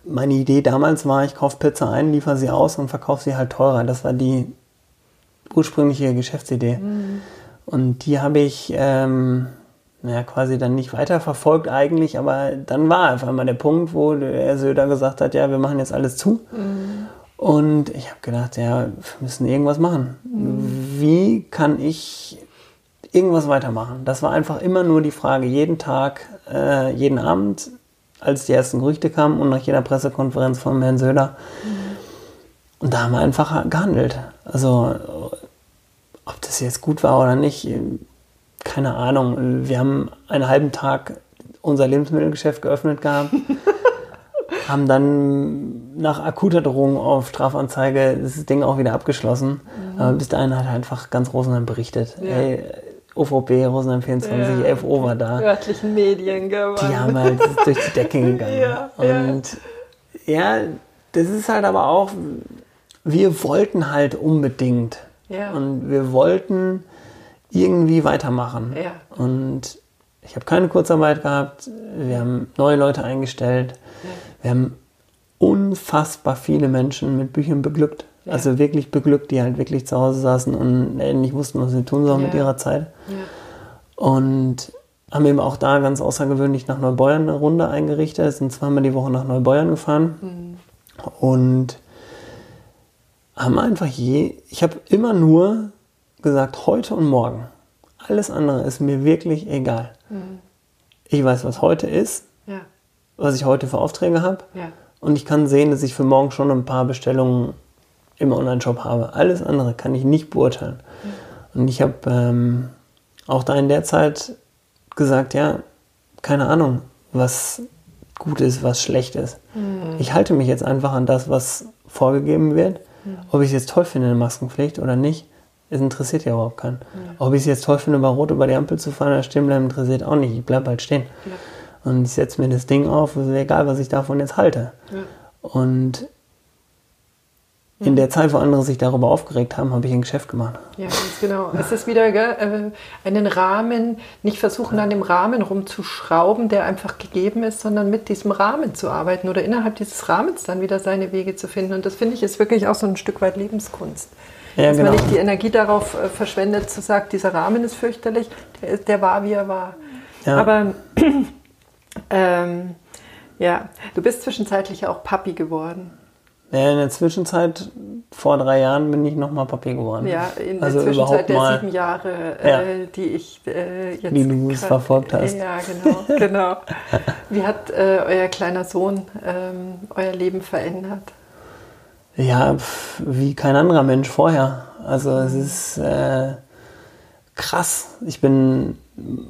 A: meine Idee damals war, ich kaufe Pizza ein, liefere sie aus und verkaufe sie halt teurer. Das war die ursprüngliche Geschäftsidee. Mhm. Und die habe ich ähm, naja, quasi dann nicht weiterverfolgt eigentlich, aber dann war einfach mal der Punkt, wo der Söder gesagt hat, ja, wir machen jetzt alles zu. Mhm. Und ich habe gedacht, ja, wir müssen irgendwas machen. Mhm. Wie kann ich irgendwas weitermachen. Das war einfach immer nur die Frage, jeden Tag, äh, jeden Abend, als die ersten Gerüchte kamen und nach jeder Pressekonferenz von Herrn Söder. Mhm. Und da haben wir einfach gehandelt. Also, ob das jetzt gut war oder nicht, keine Ahnung. Wir haben einen halben Tag unser Lebensmittelgeschäft geöffnet gehabt. haben dann nach akuter Drohung auf Strafanzeige das Ding auch wieder abgeschlossen. Mhm. Aber bis dahin hat er einfach ganz Rosenheim berichtet. Ja. Ey, OVB, Rosenheim 24, ja, FO war da.
B: Örtlichen Medien
A: gewonnen. Die haben halt durch die Decke gegangen. Ja, und ja. ja, das ist halt aber auch, wir wollten halt unbedingt. Ja. Und wir wollten irgendwie weitermachen. Ja. Und ich habe keine Kurzarbeit gehabt. Wir haben neue Leute eingestellt. Ja. Wir haben unfassbar viele Menschen mit Büchern beglückt. Ja. Also wirklich beglückt, die halt wirklich zu Hause saßen und nicht wussten, was sie tun sollen ja. mit ihrer Zeit. Ja. Und haben eben auch da ganz außergewöhnlich nach Neubeuern eine Runde eingerichtet. Sind zweimal die Woche nach Neubeuern gefahren. Mhm. Und haben einfach je, ich habe immer nur gesagt, heute und morgen. Alles andere ist mir wirklich egal. Mhm. Ich weiß, was heute ist, ja. was ich heute für Aufträge habe. Ja. Und ich kann sehen, dass ich für morgen schon ein paar Bestellungen im Online-Shop habe. Alles andere kann ich nicht beurteilen. Mhm. Und ich habe ähm, auch da in der Zeit gesagt, ja, keine Ahnung, was gut ist, was schlecht ist. Mhm. Ich halte mich jetzt einfach an das, was vorgegeben wird. Mhm. Ob ich es jetzt toll finde, eine Maskenpflicht oder nicht, es interessiert ja überhaupt keinen. Ob ich es jetzt toll finde, bei Rot über die Ampel zu fahren oder stehen bleiben, interessiert auch nicht. Ich bleibe halt stehen. Ja. Und ich setze mir das Ding auf, egal, was ich davon jetzt halte. Ja. Und in der Zeit, wo andere sich darüber aufgeregt haben, habe ich ein Geschäft gemacht.
B: Ja, ganz genau. Es ist wieder gell, äh, einen Rahmen, nicht versuchen, an dem Rahmen rumzuschrauben, der einfach gegeben ist, sondern mit diesem Rahmen zu arbeiten oder innerhalb dieses Rahmens dann wieder seine Wege zu finden. Und das finde ich ist wirklich auch so ein Stück weit Lebenskunst. Ja, Dass genau. man nicht die Energie darauf äh, verschwendet, zu sagen, dieser Rahmen ist fürchterlich, der, der war, wie er war. Ja. Aber ähm, ja, du bist zwischenzeitlich auch Papi geworden.
A: Ja, in der Zwischenzeit, vor drei Jahren, bin ich nochmal Papi geworden.
B: Ja, in also der Zwischenzeit der sieben Jahre, ja. äh, die ich äh, jetzt.
A: Wie du es verfolgt hast.
B: Ja, genau. genau. Wie hat äh, euer kleiner Sohn ähm, euer Leben verändert?
A: Ja, wie kein anderer Mensch vorher. Also es ist äh, krass. Ich bin,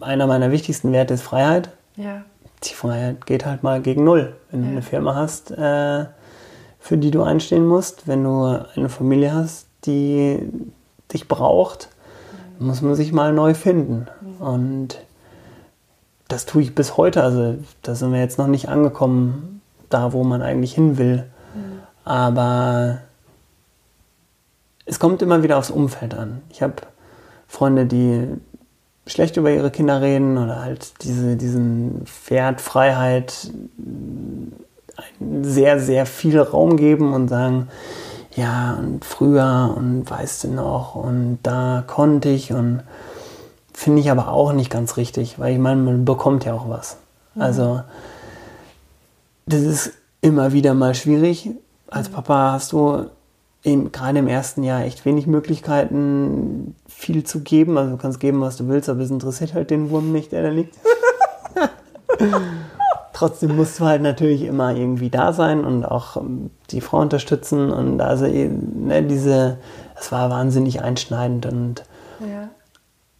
A: einer meiner wichtigsten Werte ist Freiheit.
B: Ja.
A: Die Freiheit geht halt mal gegen Null. Wenn du
B: Ja.
A: eine Firma hast, äh, für die du einstehen musst, wenn du eine Familie hast, die dich braucht, muss man sich mal neu finden. Und das tue ich bis heute. Also da sind wir jetzt noch nicht angekommen, da wo man eigentlich hin will. Aber es kommt immer wieder aufs Umfeld an. Ich habe Freunde, die schlecht über ihre Kinder reden oder halt diese, diesen Wert Freiheit sehr, sehr viel Raum geben und sagen, ja, und früher und weißt du noch und da konnte ich und finde ich aber auch nicht ganz richtig, weil ich meine, man bekommt ja auch was. Also das ist immer wieder mal schwierig. Als Papa hast du im, gerade im ersten Jahr echt wenig Möglichkeiten, viel zu geben. Also du kannst geben, was du willst, aber es interessiert halt den Wurm nicht, der da liegt. Trotzdem musst du halt natürlich immer irgendwie da sein und auch ähm, die Frau unterstützen. Und also ne, diese, das war wahnsinnig einschneidend. Und
B: Ja.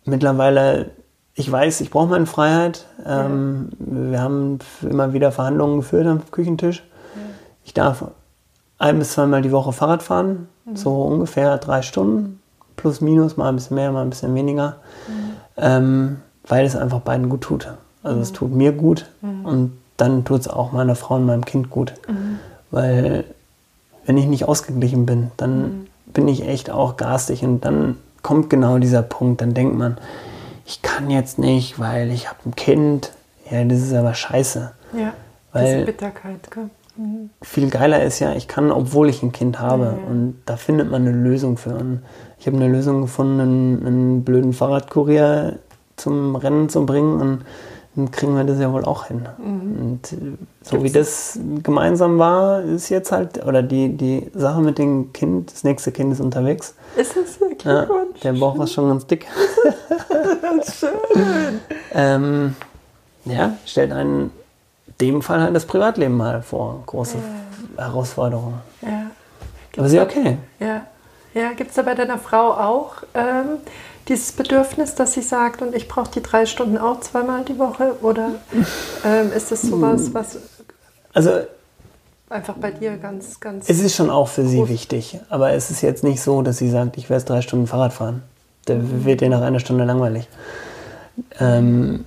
A: mittlerweile, ich weiß, ich brauche meine Freiheit. Ähm, Wir haben immer wieder Verhandlungen geführt am Küchentisch. Ich darf ein bis zweimal die Woche Fahrrad fahren, so ungefähr drei Stunden, plus minus, mal ein bisschen mehr, mal ein bisschen weniger, ähm, weil es einfach beiden gut tut. Also es tut mir gut und dann tut es auch meiner Frau und meinem Kind gut. Weil wenn ich nicht ausgeglichen bin, dann bin ich echt auch garstig und dann kommt genau dieser Punkt, dann denkt man, ich kann jetzt nicht, weil ich habe ein Kind. Ja, das ist aber scheiße.
B: Ja.
A: Weil-
B: Diese Bitterkeit. Gell? Mhm.
A: Viel geiler ist ja, ich kann, obwohl ich ein Kind habe. Und da findet man eine Lösung für. Und ich habe eine Lösung gefunden, einen, einen blöden Fahrradkurier zum Rennen zu bringen. Und kriegen wir das ja wohl auch hin. Und äh, so wie das gemeinsam war, ist jetzt halt, oder die, die Sache mit dem Kind, das nächste Kind ist unterwegs.
B: Ist es wirklich
A: Ja, der Bauch ist schon ganz dick.
B: Schön.
A: Ähm, ja, stellt einen in dem Fall halt das Privatleben mal vor. Große Herausforderung.
B: Ja.
A: Aber sehr okay.
B: Ja, ja gibt es da bei deiner Frau auch ähm, dieses Bedürfnis, dass sie sagt, und ich brauche die drei Stunden auch zweimal die Woche? Oder ähm, ist das sowas, was
A: Also
B: einfach bei dir ganz, ganz.
A: es ist schon auch für sie wichtig. Aber es ist jetzt nicht so, dass sie sagt, ich werde drei Stunden Fahrrad fahren. Da wird ihr nach einer Stunde langweilig. Ähm,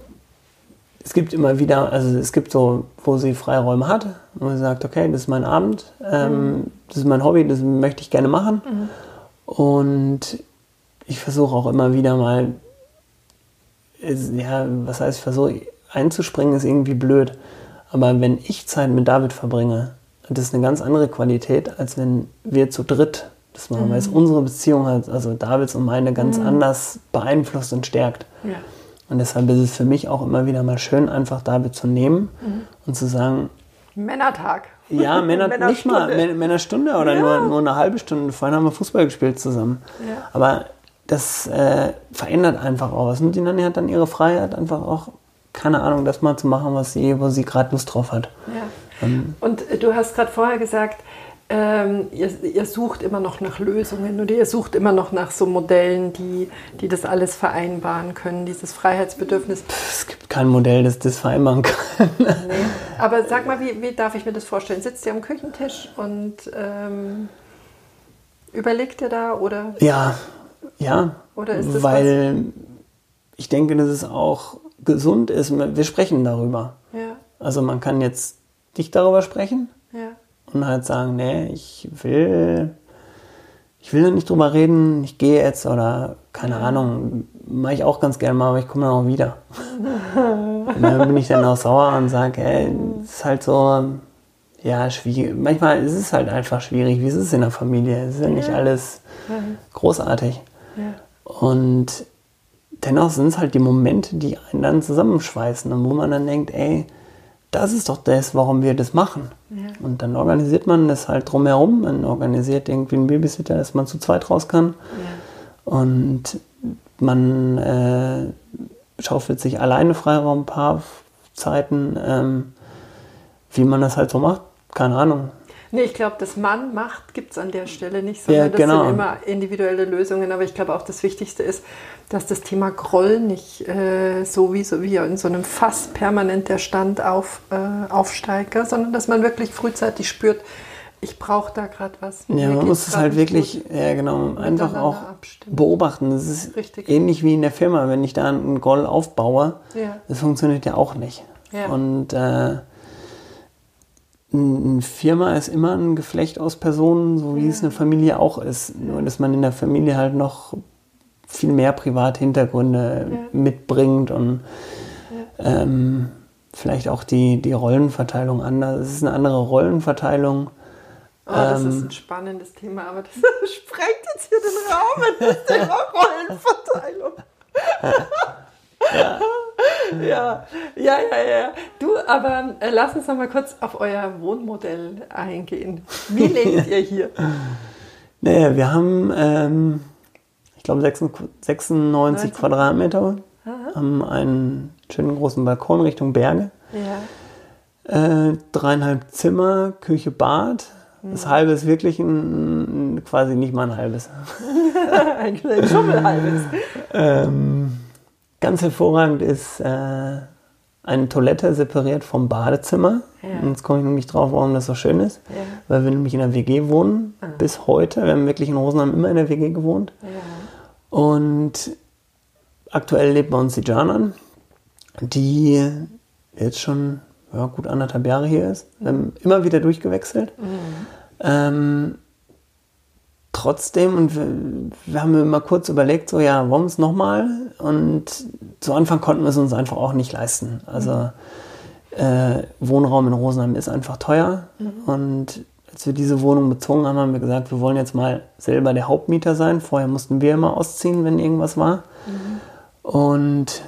A: es gibt immer wieder, also es gibt so, wo sie Freiräume hat, wo sie sagt, okay, das ist mein Abend, ähm, das ist mein Hobby, das möchte ich gerne machen. Und ich versuche auch immer wieder mal, ja, was heißt, ich versuche einzuspringen, ist irgendwie blöd. Aber wenn ich Zeit mit David verbringe, das ist eine ganz andere Qualität, als wenn wir zu dritt das machen, weil es unsere Beziehung hat, also Davids und meine, ganz anders beeinflusst und stärkt.
B: ja.
A: Und deshalb ist es für mich auch immer wieder mal schön, einfach David zu nehmen und zu sagen,
B: Männertag.
A: ja, Männer, nicht mal
B: Männerstunde.
A: Männer- Männerstunde oder
B: Ja.
A: nur, nur eine halbe Stunde. Vorhin haben wir Fußball gespielt zusammen.
B: Ja.
A: Aber das äh, verändert einfach auch was. Und die Nanny hat dann ihre Freiheit, einfach auch, keine Ahnung, das mal zu machen, was sie, wo sie gerade Lust drauf hat.
B: Ja. Und äh, du hast gerade vorher gesagt, ähm, ihr, ihr sucht immer noch nach Lösungen oder ihr sucht immer noch nach so Modellen, die, die das alles vereinbaren können, dieses Freiheitsbedürfnis.
A: Es gibt kein Modell, das das vereinbaren kann.
B: Nee. Aber sag mal, wie, wie darf ich mir das vorstellen? Sitzt ihr am Küchentisch und ähm, überlegt ihr da oder?
A: Ja, ja.
B: Oder ist das
A: Weil ich denke, dass es auch gesund ist. Wir sprechen darüber.
B: Ja,
A: Also man kann jetzt nicht darüber sprechen
B: ja,
A: und halt sagen, nee, ich will, ich will da nicht drüber reden, ich gehe jetzt oder keine Ahnung, mache ich auch ganz gerne mal, aber ich komme dann auch wieder. und dann bin ich dann auch sauer und sage, ey, es ist halt so, ja, schwierig. Manchmal ist es halt einfach schwierig, wie ist es in der Familie? Es ist ja nicht alles großartig.
B: Ja,
A: Und dennoch sind es halt die Momente, die einen dann zusammenschweißen und wo man dann denkt, ey, das ist doch das, warum wir das machen.
B: Ja.
A: Und dann organisiert man das halt drumherum. Man organisiert irgendwie einen Babysitter, dass man zu zweit raus kann.
B: ja.
A: Und man äh, schaufelt sich alleine Freiraum, ein paar Zeiten, ähm, wie man das halt so macht. Keine Ahnung.
B: Nee, ich glaube, das Mann macht gibt es an der Stelle nicht, sondern ja, genau. das sind immer individuelle Lösungen. Aber ich glaube auch das Wichtigste ist, dass das Thema Groll nicht äh, so wie so wie in so einem Fass permanent der Stand auf, äh, aufsteigt, sondern dass man wirklich frühzeitig spürt, ich brauche da gerade was.
A: Ja, man muss es halt wirklich, ja genau, einfach auch abstimmen. beobachten. Das ist Richtig. ähnlich wie in der Firma, wenn ich da einen Groll aufbaue, ja. das funktioniert ja auch nicht. Ja. Und äh, eine Firma ist immer ein Geflecht aus Personen, so wie ja. es eine Familie auch ist. Nur, dass man in der Familie halt noch viel mehr Privathintergründe ja. mitbringt und ja. ähm, vielleicht auch die, die Rollenverteilung anders. Es ist eine andere Rollenverteilung.
B: Oh, das ähm, ist ein spannendes Thema, aber das sprengt jetzt hier den Raum, das Thema Rollenverteilung. ja. Ja, ja, ja, ja. Du, aber äh, lass uns noch mal kurz auf euer Wohnmodell eingehen. Wie lebt ihr hier?
A: Naja, wir haben, ähm, ich glaube, 96 90. Quadratmeter, Aha. haben einen schönen großen Balkon Richtung Berge. Ja. Äh, dreieinhalb Zimmer, Küche, Bad. Das mhm. halbe ist wirklich ein, quasi nicht mal ein halbes. ein Schummelhalbes. ähm, Ganz hervorragend ist äh, eine Toilette separiert vom Badezimmer. Ja. Und jetzt komme ich nämlich drauf, warum das so schön ist. Ja. Weil wir nämlich in der WG wohnen. Ah. Bis heute. Wir haben wirklich in Rosenheim immer in der WG gewohnt. Ja. Und aktuell lebt bei uns die Janan, die jetzt schon ja, gut anderthalb Jahre hier ist. Wir haben immer wieder durchgewechselt. Mhm. Ähm, trotzdem, und wir, wir haben immer kurz überlegt, so ja, wollen wir es nochmal? Und zu Anfang konnten wir es uns einfach auch nicht leisten. Also äh, Wohnraum in Rosenheim ist einfach teuer. Mhm. Und als wir diese Wohnung bezogen haben, haben wir gesagt, wir wollen jetzt mal selber der Hauptmieter sein. Vorher mussten wir immer ausziehen, wenn irgendwas war. Mhm. Und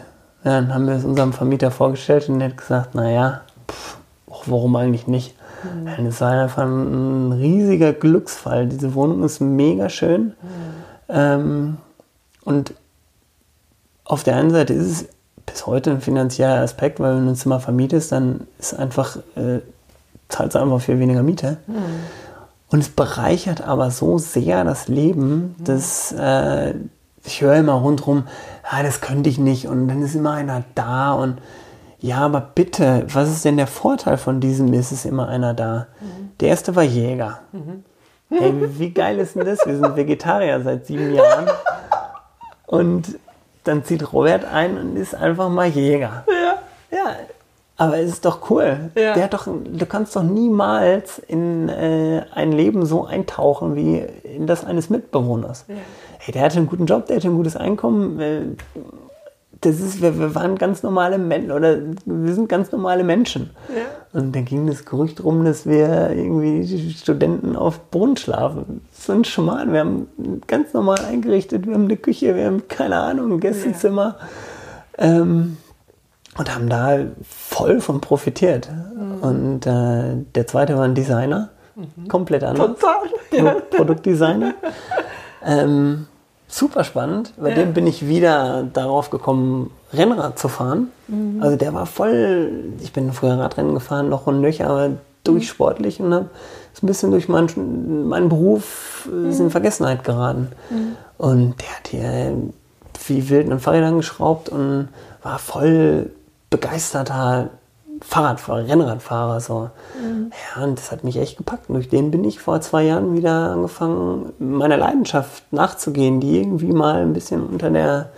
A: ja, dann haben wir es unserem Vermieter vorgestellt und er hat gesagt, naja, warum eigentlich nicht? Mhm. Es war einfach ein riesiger Glücksfall. Diese Wohnung ist mega schön. Mhm. Ähm, und auf der einen Seite ist es bis heute ein finanzieller Aspekt, weil wenn du ein Zimmer vermietest, dann ist einfach, äh, zahlst du einfach viel weniger Miete. Mhm. Und es bereichert aber so sehr das Leben, mhm. dass äh, ich höre immer rundherum, ah, das könnte ich nicht und dann ist immer einer da und ja, aber bitte, was ist denn der Vorteil von diesem? Ist es immer einer da? Mhm. Der erste war Jäger. Mhm. Hey, wie geil ist denn das? Wir sind Vegetarier seit sieben Jahren. Und dann zieht Robert ein und ist einfach mal Jäger. Ja. Ja, aber es ist doch cool. Ja. Der hat doch, du kannst doch niemals in äh, ein Leben so eintauchen wie in das eines Mitbewohners. Ja. Hey, der hatte einen guten Job, der hatte ein gutes Einkommen. Äh, das ist, wir, wir waren ganz normale Menschen oder wir sind ganz normale Menschen. Ja. Und dann ging das Gerücht rum, dass wir irgendwie Studenten auf Boden schlafen. Das ist ein Schmarrn. Wir haben ganz normal eingerichtet, wir haben eine Küche, wir haben keine Ahnung, ein Gästezimmer. Ja. Ähm, und haben da voll von profitiert. Mhm. Und äh, der zweite war ein Designer, mhm. komplett anders. Total. Ja. Pro Produktdesigner. ähm, super spannend. Bei ja. dem bin ich wieder darauf gekommen, Rennrad zu fahren. Mhm. Also der war voll, ich bin früher Radrennen gefahren, noch und nöcher, aber durchsportlich und habe ein bisschen durch meinen, meinen Beruf äh, mhm. in Vergessenheit geraten. Mhm. Und der hat hier wie wild an Fahrrädern geschraubt und war voll begeisterter Fahrradfahrer, Rennradfahrer. So. Mhm. Ja, und das hat mich echt gepackt. Und durch den bin ich vor zwei Jahren wieder angefangen, meiner Leidenschaft nachzugehen, die irgendwie mal ein bisschen unter der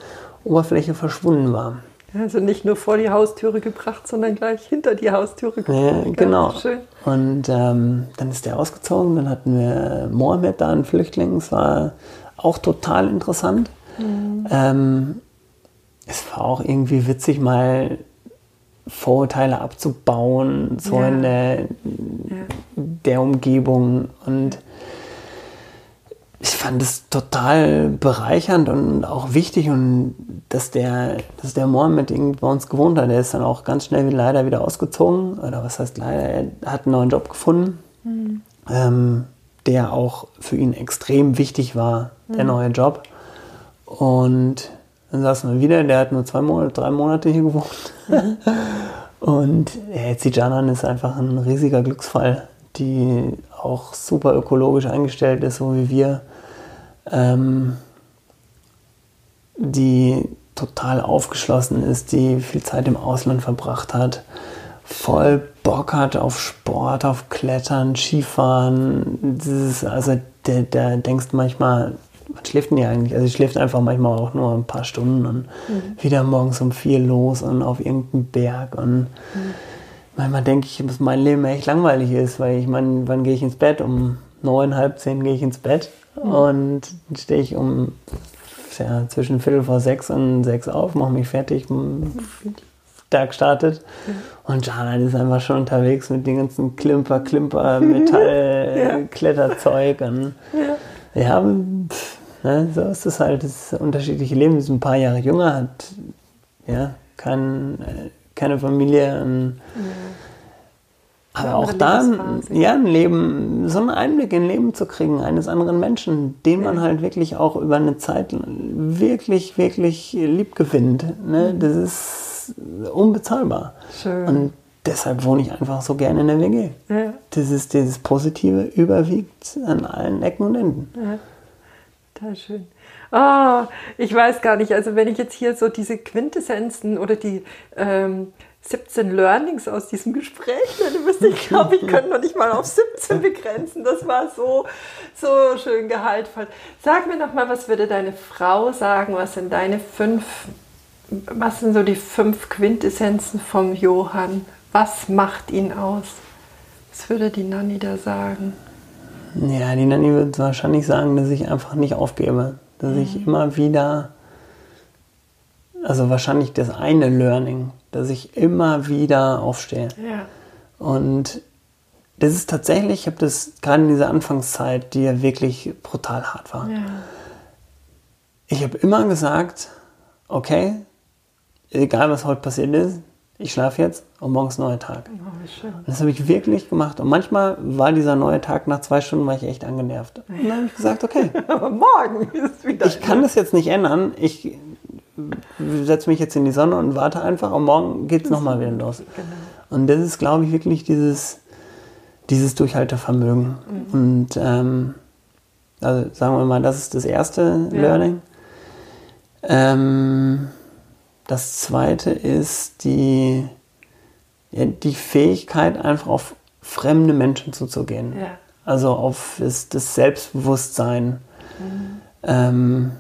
A: Oberfläche verschwunden war.
B: Also nicht nur vor die Haustüre gebracht, sondern gleich hinter die Haustüre
A: gebracht. Ja, genau. Schön. Und ähm, dann ist der ausgezogen, dann hatten wir Mohammed da, einen Flüchtling. Es war auch total interessant. Mhm. Ähm, es war auch irgendwie witzig, mal Vorurteile abzubauen, so ja. in der, ja. der Umgebung. Und ich fand es total bereichernd und auch wichtig und dass der, dass der Mohammed irgendwie bei uns gewohnt hat, der ist dann auch ganz schnell leider wieder ausgezogen. Oder was heißt leider, er hat einen neuen Job gefunden, mhm. ähm, der auch für ihn extrem wichtig war, der mhm. neue Job. Und dann saßen wir wieder, der hat nur zwei Monate, drei Monate hier gewohnt. Mhm. Und ja, jetzt die Janan ist einfach ein riesiger Glücksfall, die auch super ökologisch eingestellt ist, so wie wir, ähm, die total aufgeschlossen ist, die viel Zeit im Ausland verbracht hat, voll Bock hat auf Sport, auf Klettern, Skifahren. Das ist, also der, der denkst manchmal, was schläft denn die eigentlich? Also sie schläft einfach manchmal auch nur ein paar Stunden und mhm. wieder morgens um vier los und auf irgendeinen Berg und mhm. manchmal denke ich, dass mein Leben echt langweilig ist, weil ich meine, wann gehe ich ins Bett? Um neun, halb zehn gehe ich ins Bett mhm. und dann stehe ich um ja, zwischen Viertel vor sechs und sechs auf, mache mich fertig, Tag startet. Und Jana ist einfach schon unterwegs mit den ganzen Klimper, Klimper, Metall, ja. Kletterzeug. Und, ja, ja pff, ne, so ist es halt. Das unterschiedliche Leben. ist ein paar Jahre jünger, hat ja, kein, äh, keine Familie. Und, ja. Aber auch da, ja, ein Leben, so einen Einblick in Leben zu kriegen, eines anderen Menschen, den man halt wirklich auch über eine Zeit wirklich, wirklich lieb gewinnt. Ne? Mhm. Das ist unbezahlbar. Schön. Und deshalb wohne ich einfach so gerne in der WG. Ja. Das ist dieses Positive überwiegt an allen Ecken und Enden. Ja.
B: Total schön. Oh, ich weiß gar nicht, also wenn ich jetzt hier so diese Quintessenzen oder die ähm, 17 Learnings aus diesem Gespräch. Du bist, ich glaube, ich könnte noch nicht mal auf 17 begrenzen. Das war so, so schön gehaltvoll. Sag mir noch mal, was würde deine Frau sagen? Was sind deine fünf, was sind so die fünf Quintessenzen vom Johann? Was macht ihn aus? Was würde die Nanny da sagen?
A: Ja, die Nanny würde wahrscheinlich sagen, dass ich einfach nicht aufgebe. Dass mhm. ich immer wieder, also wahrscheinlich das eine Learning, dass ich immer wieder aufstehe. Ja. Und das ist tatsächlich, ich habe das gerade in dieser Anfangszeit, die ja wirklich brutal hart war. Ja. Ich habe immer gesagt, okay, egal was heute passiert ist, ich schlafe jetzt und morgens neuer Tag. Oh, das habe ich wirklich gemacht. Und manchmal war dieser neue Tag, nach zwei Stunden war ich echt angenervt. Und dann habe ich gesagt, okay. Aber morgen ist es wieder. Ich kann das jetzt nicht ändern. Ich setze mich jetzt in die Sonne und warte einfach und morgen geht es nochmal wieder los. Genau. Und das ist, glaube ich, wirklich dieses, dieses Durchhaltevermögen. Mhm. Und ähm, also sagen wir mal, das ist das erste ja. Learning. Ähm, das zweite ist die, die Fähigkeit, einfach auf fremde Menschen zuzugehen. Ja. Also auf das, das Selbstbewusstsein. Mhm. Ähm,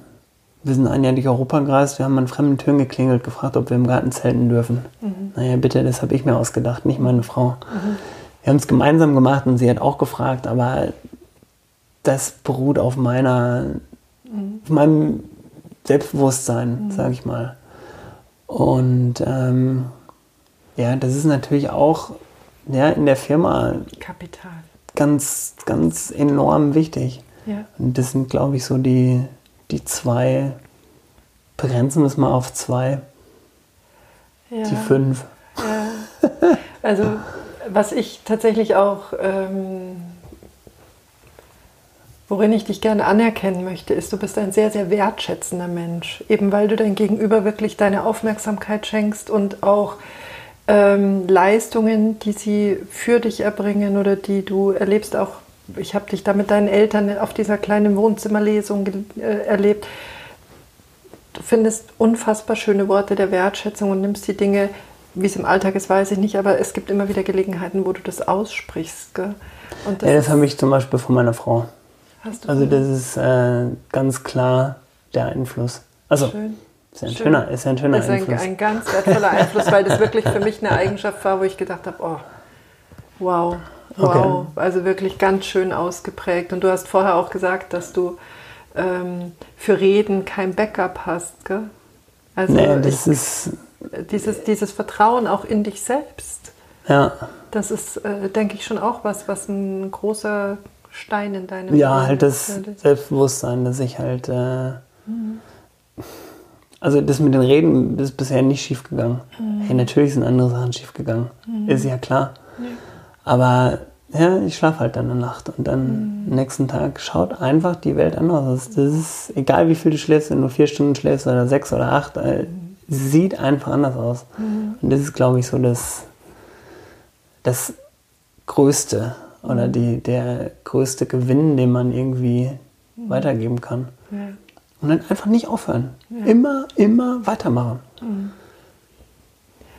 A: wir sind ein Jahr durch Europa gereist, wir haben an fremden Türen geklingelt, gefragt, ob wir im Garten zelten dürfen. Mhm. Naja, bitte, das habe ich mir ausgedacht, nicht meine Frau. Mhm. Wir haben es gemeinsam gemacht und sie hat auch gefragt, aber das beruht auf meiner, mhm. auf meinem Selbstbewusstsein, mhm. sage ich mal. Und ähm, ja, das ist natürlich auch ja, in der Firma
B: Kapital.
A: ganz, ganz enorm wichtig. Ja. Und das sind, glaube ich, so die, die zwei, begrenzen wir es mal auf zwei, ja. die fünf.
B: Ja. Also was ich tatsächlich auch, ähm, worin ich dich gerne anerkennen möchte, ist, du bist ein sehr, sehr wertschätzender Mensch. Eben weil du dein Gegenüber wirklich deine Aufmerksamkeit schenkst und auch ähm, Leistungen, die sie für dich erbringen oder die du erlebst, auch ich habe dich da mit deinen Eltern auf dieser kleinen Wohnzimmerlesung äh, erlebt. Du findest unfassbar schöne Worte der Wertschätzung und nimmst die Dinge, wie es im Alltag ist, weiß ich nicht, aber es gibt immer wieder Gelegenheiten, wo du das aussprichst. Gell?
A: Und das ja, das habe ich zum Beispiel von meiner Frau. Also das ist äh, ganz klar der Einfluss. Also Schön. Ist ein schöner, ist ein schöner ist ein, Einfluss.
B: ein ganz wertvoller Einfluss, weil das wirklich für mich eine Eigenschaft war, wo ich gedacht habe, oh, wow, Wow, okay. also wirklich ganz schön ausgeprägt. Und du hast vorher auch gesagt, dass du ähm, für Reden kein Backup hast. Gell? Also nee, das ich, ist dieses, dieses Vertrauen auch in dich selbst.
A: Ja.
B: Das ist, äh, denke ich, schon auch was, was ein großer Stein in deinem
A: Ja, Leben halt das. Selbstbewusstsein, dass ich halt. Äh, mhm. Also das mit den Reden ist bisher nicht schief gegangen. Mhm. Hey, natürlich sind andere Sachen schief gegangen. Mhm. Ist ja klar. Ja. Aber ja, ich schlafe halt dann eine Nacht und dann mhm. nächsten Tag schaut einfach die Welt anders aus. Das ist egal, wie viel du schläfst, wenn du vier Stunden schläfst oder sechs oder acht, äh, sieht einfach anders aus. Mhm. Und das ist, glaube ich, so das, das Größte. Oder die, der größte Gewinn, den man irgendwie mhm. weitergeben kann. Ja. Und dann einfach nicht aufhören. Ja. Immer, immer weitermachen. Mhm.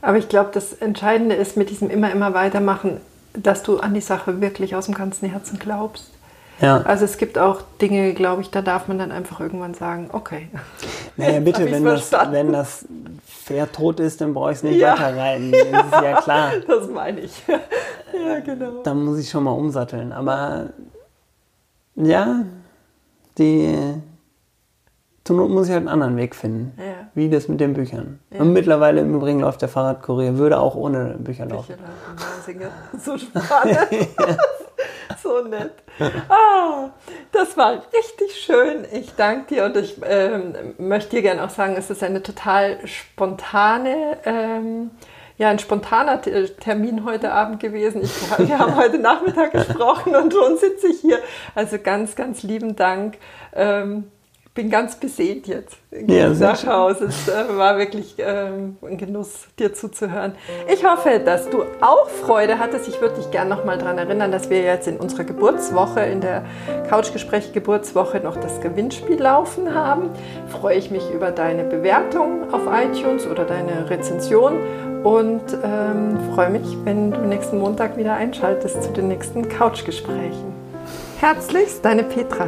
B: Aber ich glaube, das Entscheidende ist mit diesem immer, immer weitermachen, dass du an die Sache wirklich aus dem ganzen Herzen glaubst. Ja. Also es gibt auch Dinge, glaube ich, da darf man dann einfach irgendwann sagen, okay.
A: Naja, bitte, wenn das, wenn das Pferd tot ist, dann brauche ich es nicht ja. weiter reiten. Das ist ja klar.
B: Das meine ich. Ja, genau.
A: Dann muss ich schon mal umsatteln. Aber ja, die zur Not muss ich halt einen anderen Weg finden. Ja. Wie das mit den Büchern. Ja. Und mittlerweile im Übrigen läuft der Fahrradkurier, würde auch ohne Bücher laufen. Bücher
B: laufen. So spannend. so nett. Ah, das war richtig schön. Ich danke dir und ich ähm, möchte dir gerne auch sagen, es ist eine total spontane, ähm, ja, ein spontaner Termin heute Abend gewesen. Ich, wir haben heute Nachmittag gesprochen und schon sitze ich hier. Also ganz, ganz lieben Dank. Ähm, bin ganz beseelt jetzt. Ja, nach Hause. Es äh, war wirklich ähm, ein Genuss, dir zuzuhören. Ich hoffe, dass du auch Freude hattest. Ich würde dich gerne noch mal daran erinnern, dass wir jetzt in unserer Geburtswoche, in der Couchgespräch Geburtswoche noch das Gewinnspiel laufen haben. Freue ich mich über deine Bewertung auf iTunes oder deine Rezension und ähm, freue mich, wenn du nächsten Montag wieder einschaltest zu den nächsten Couchgesprächen. Herzlichst, deine Petra.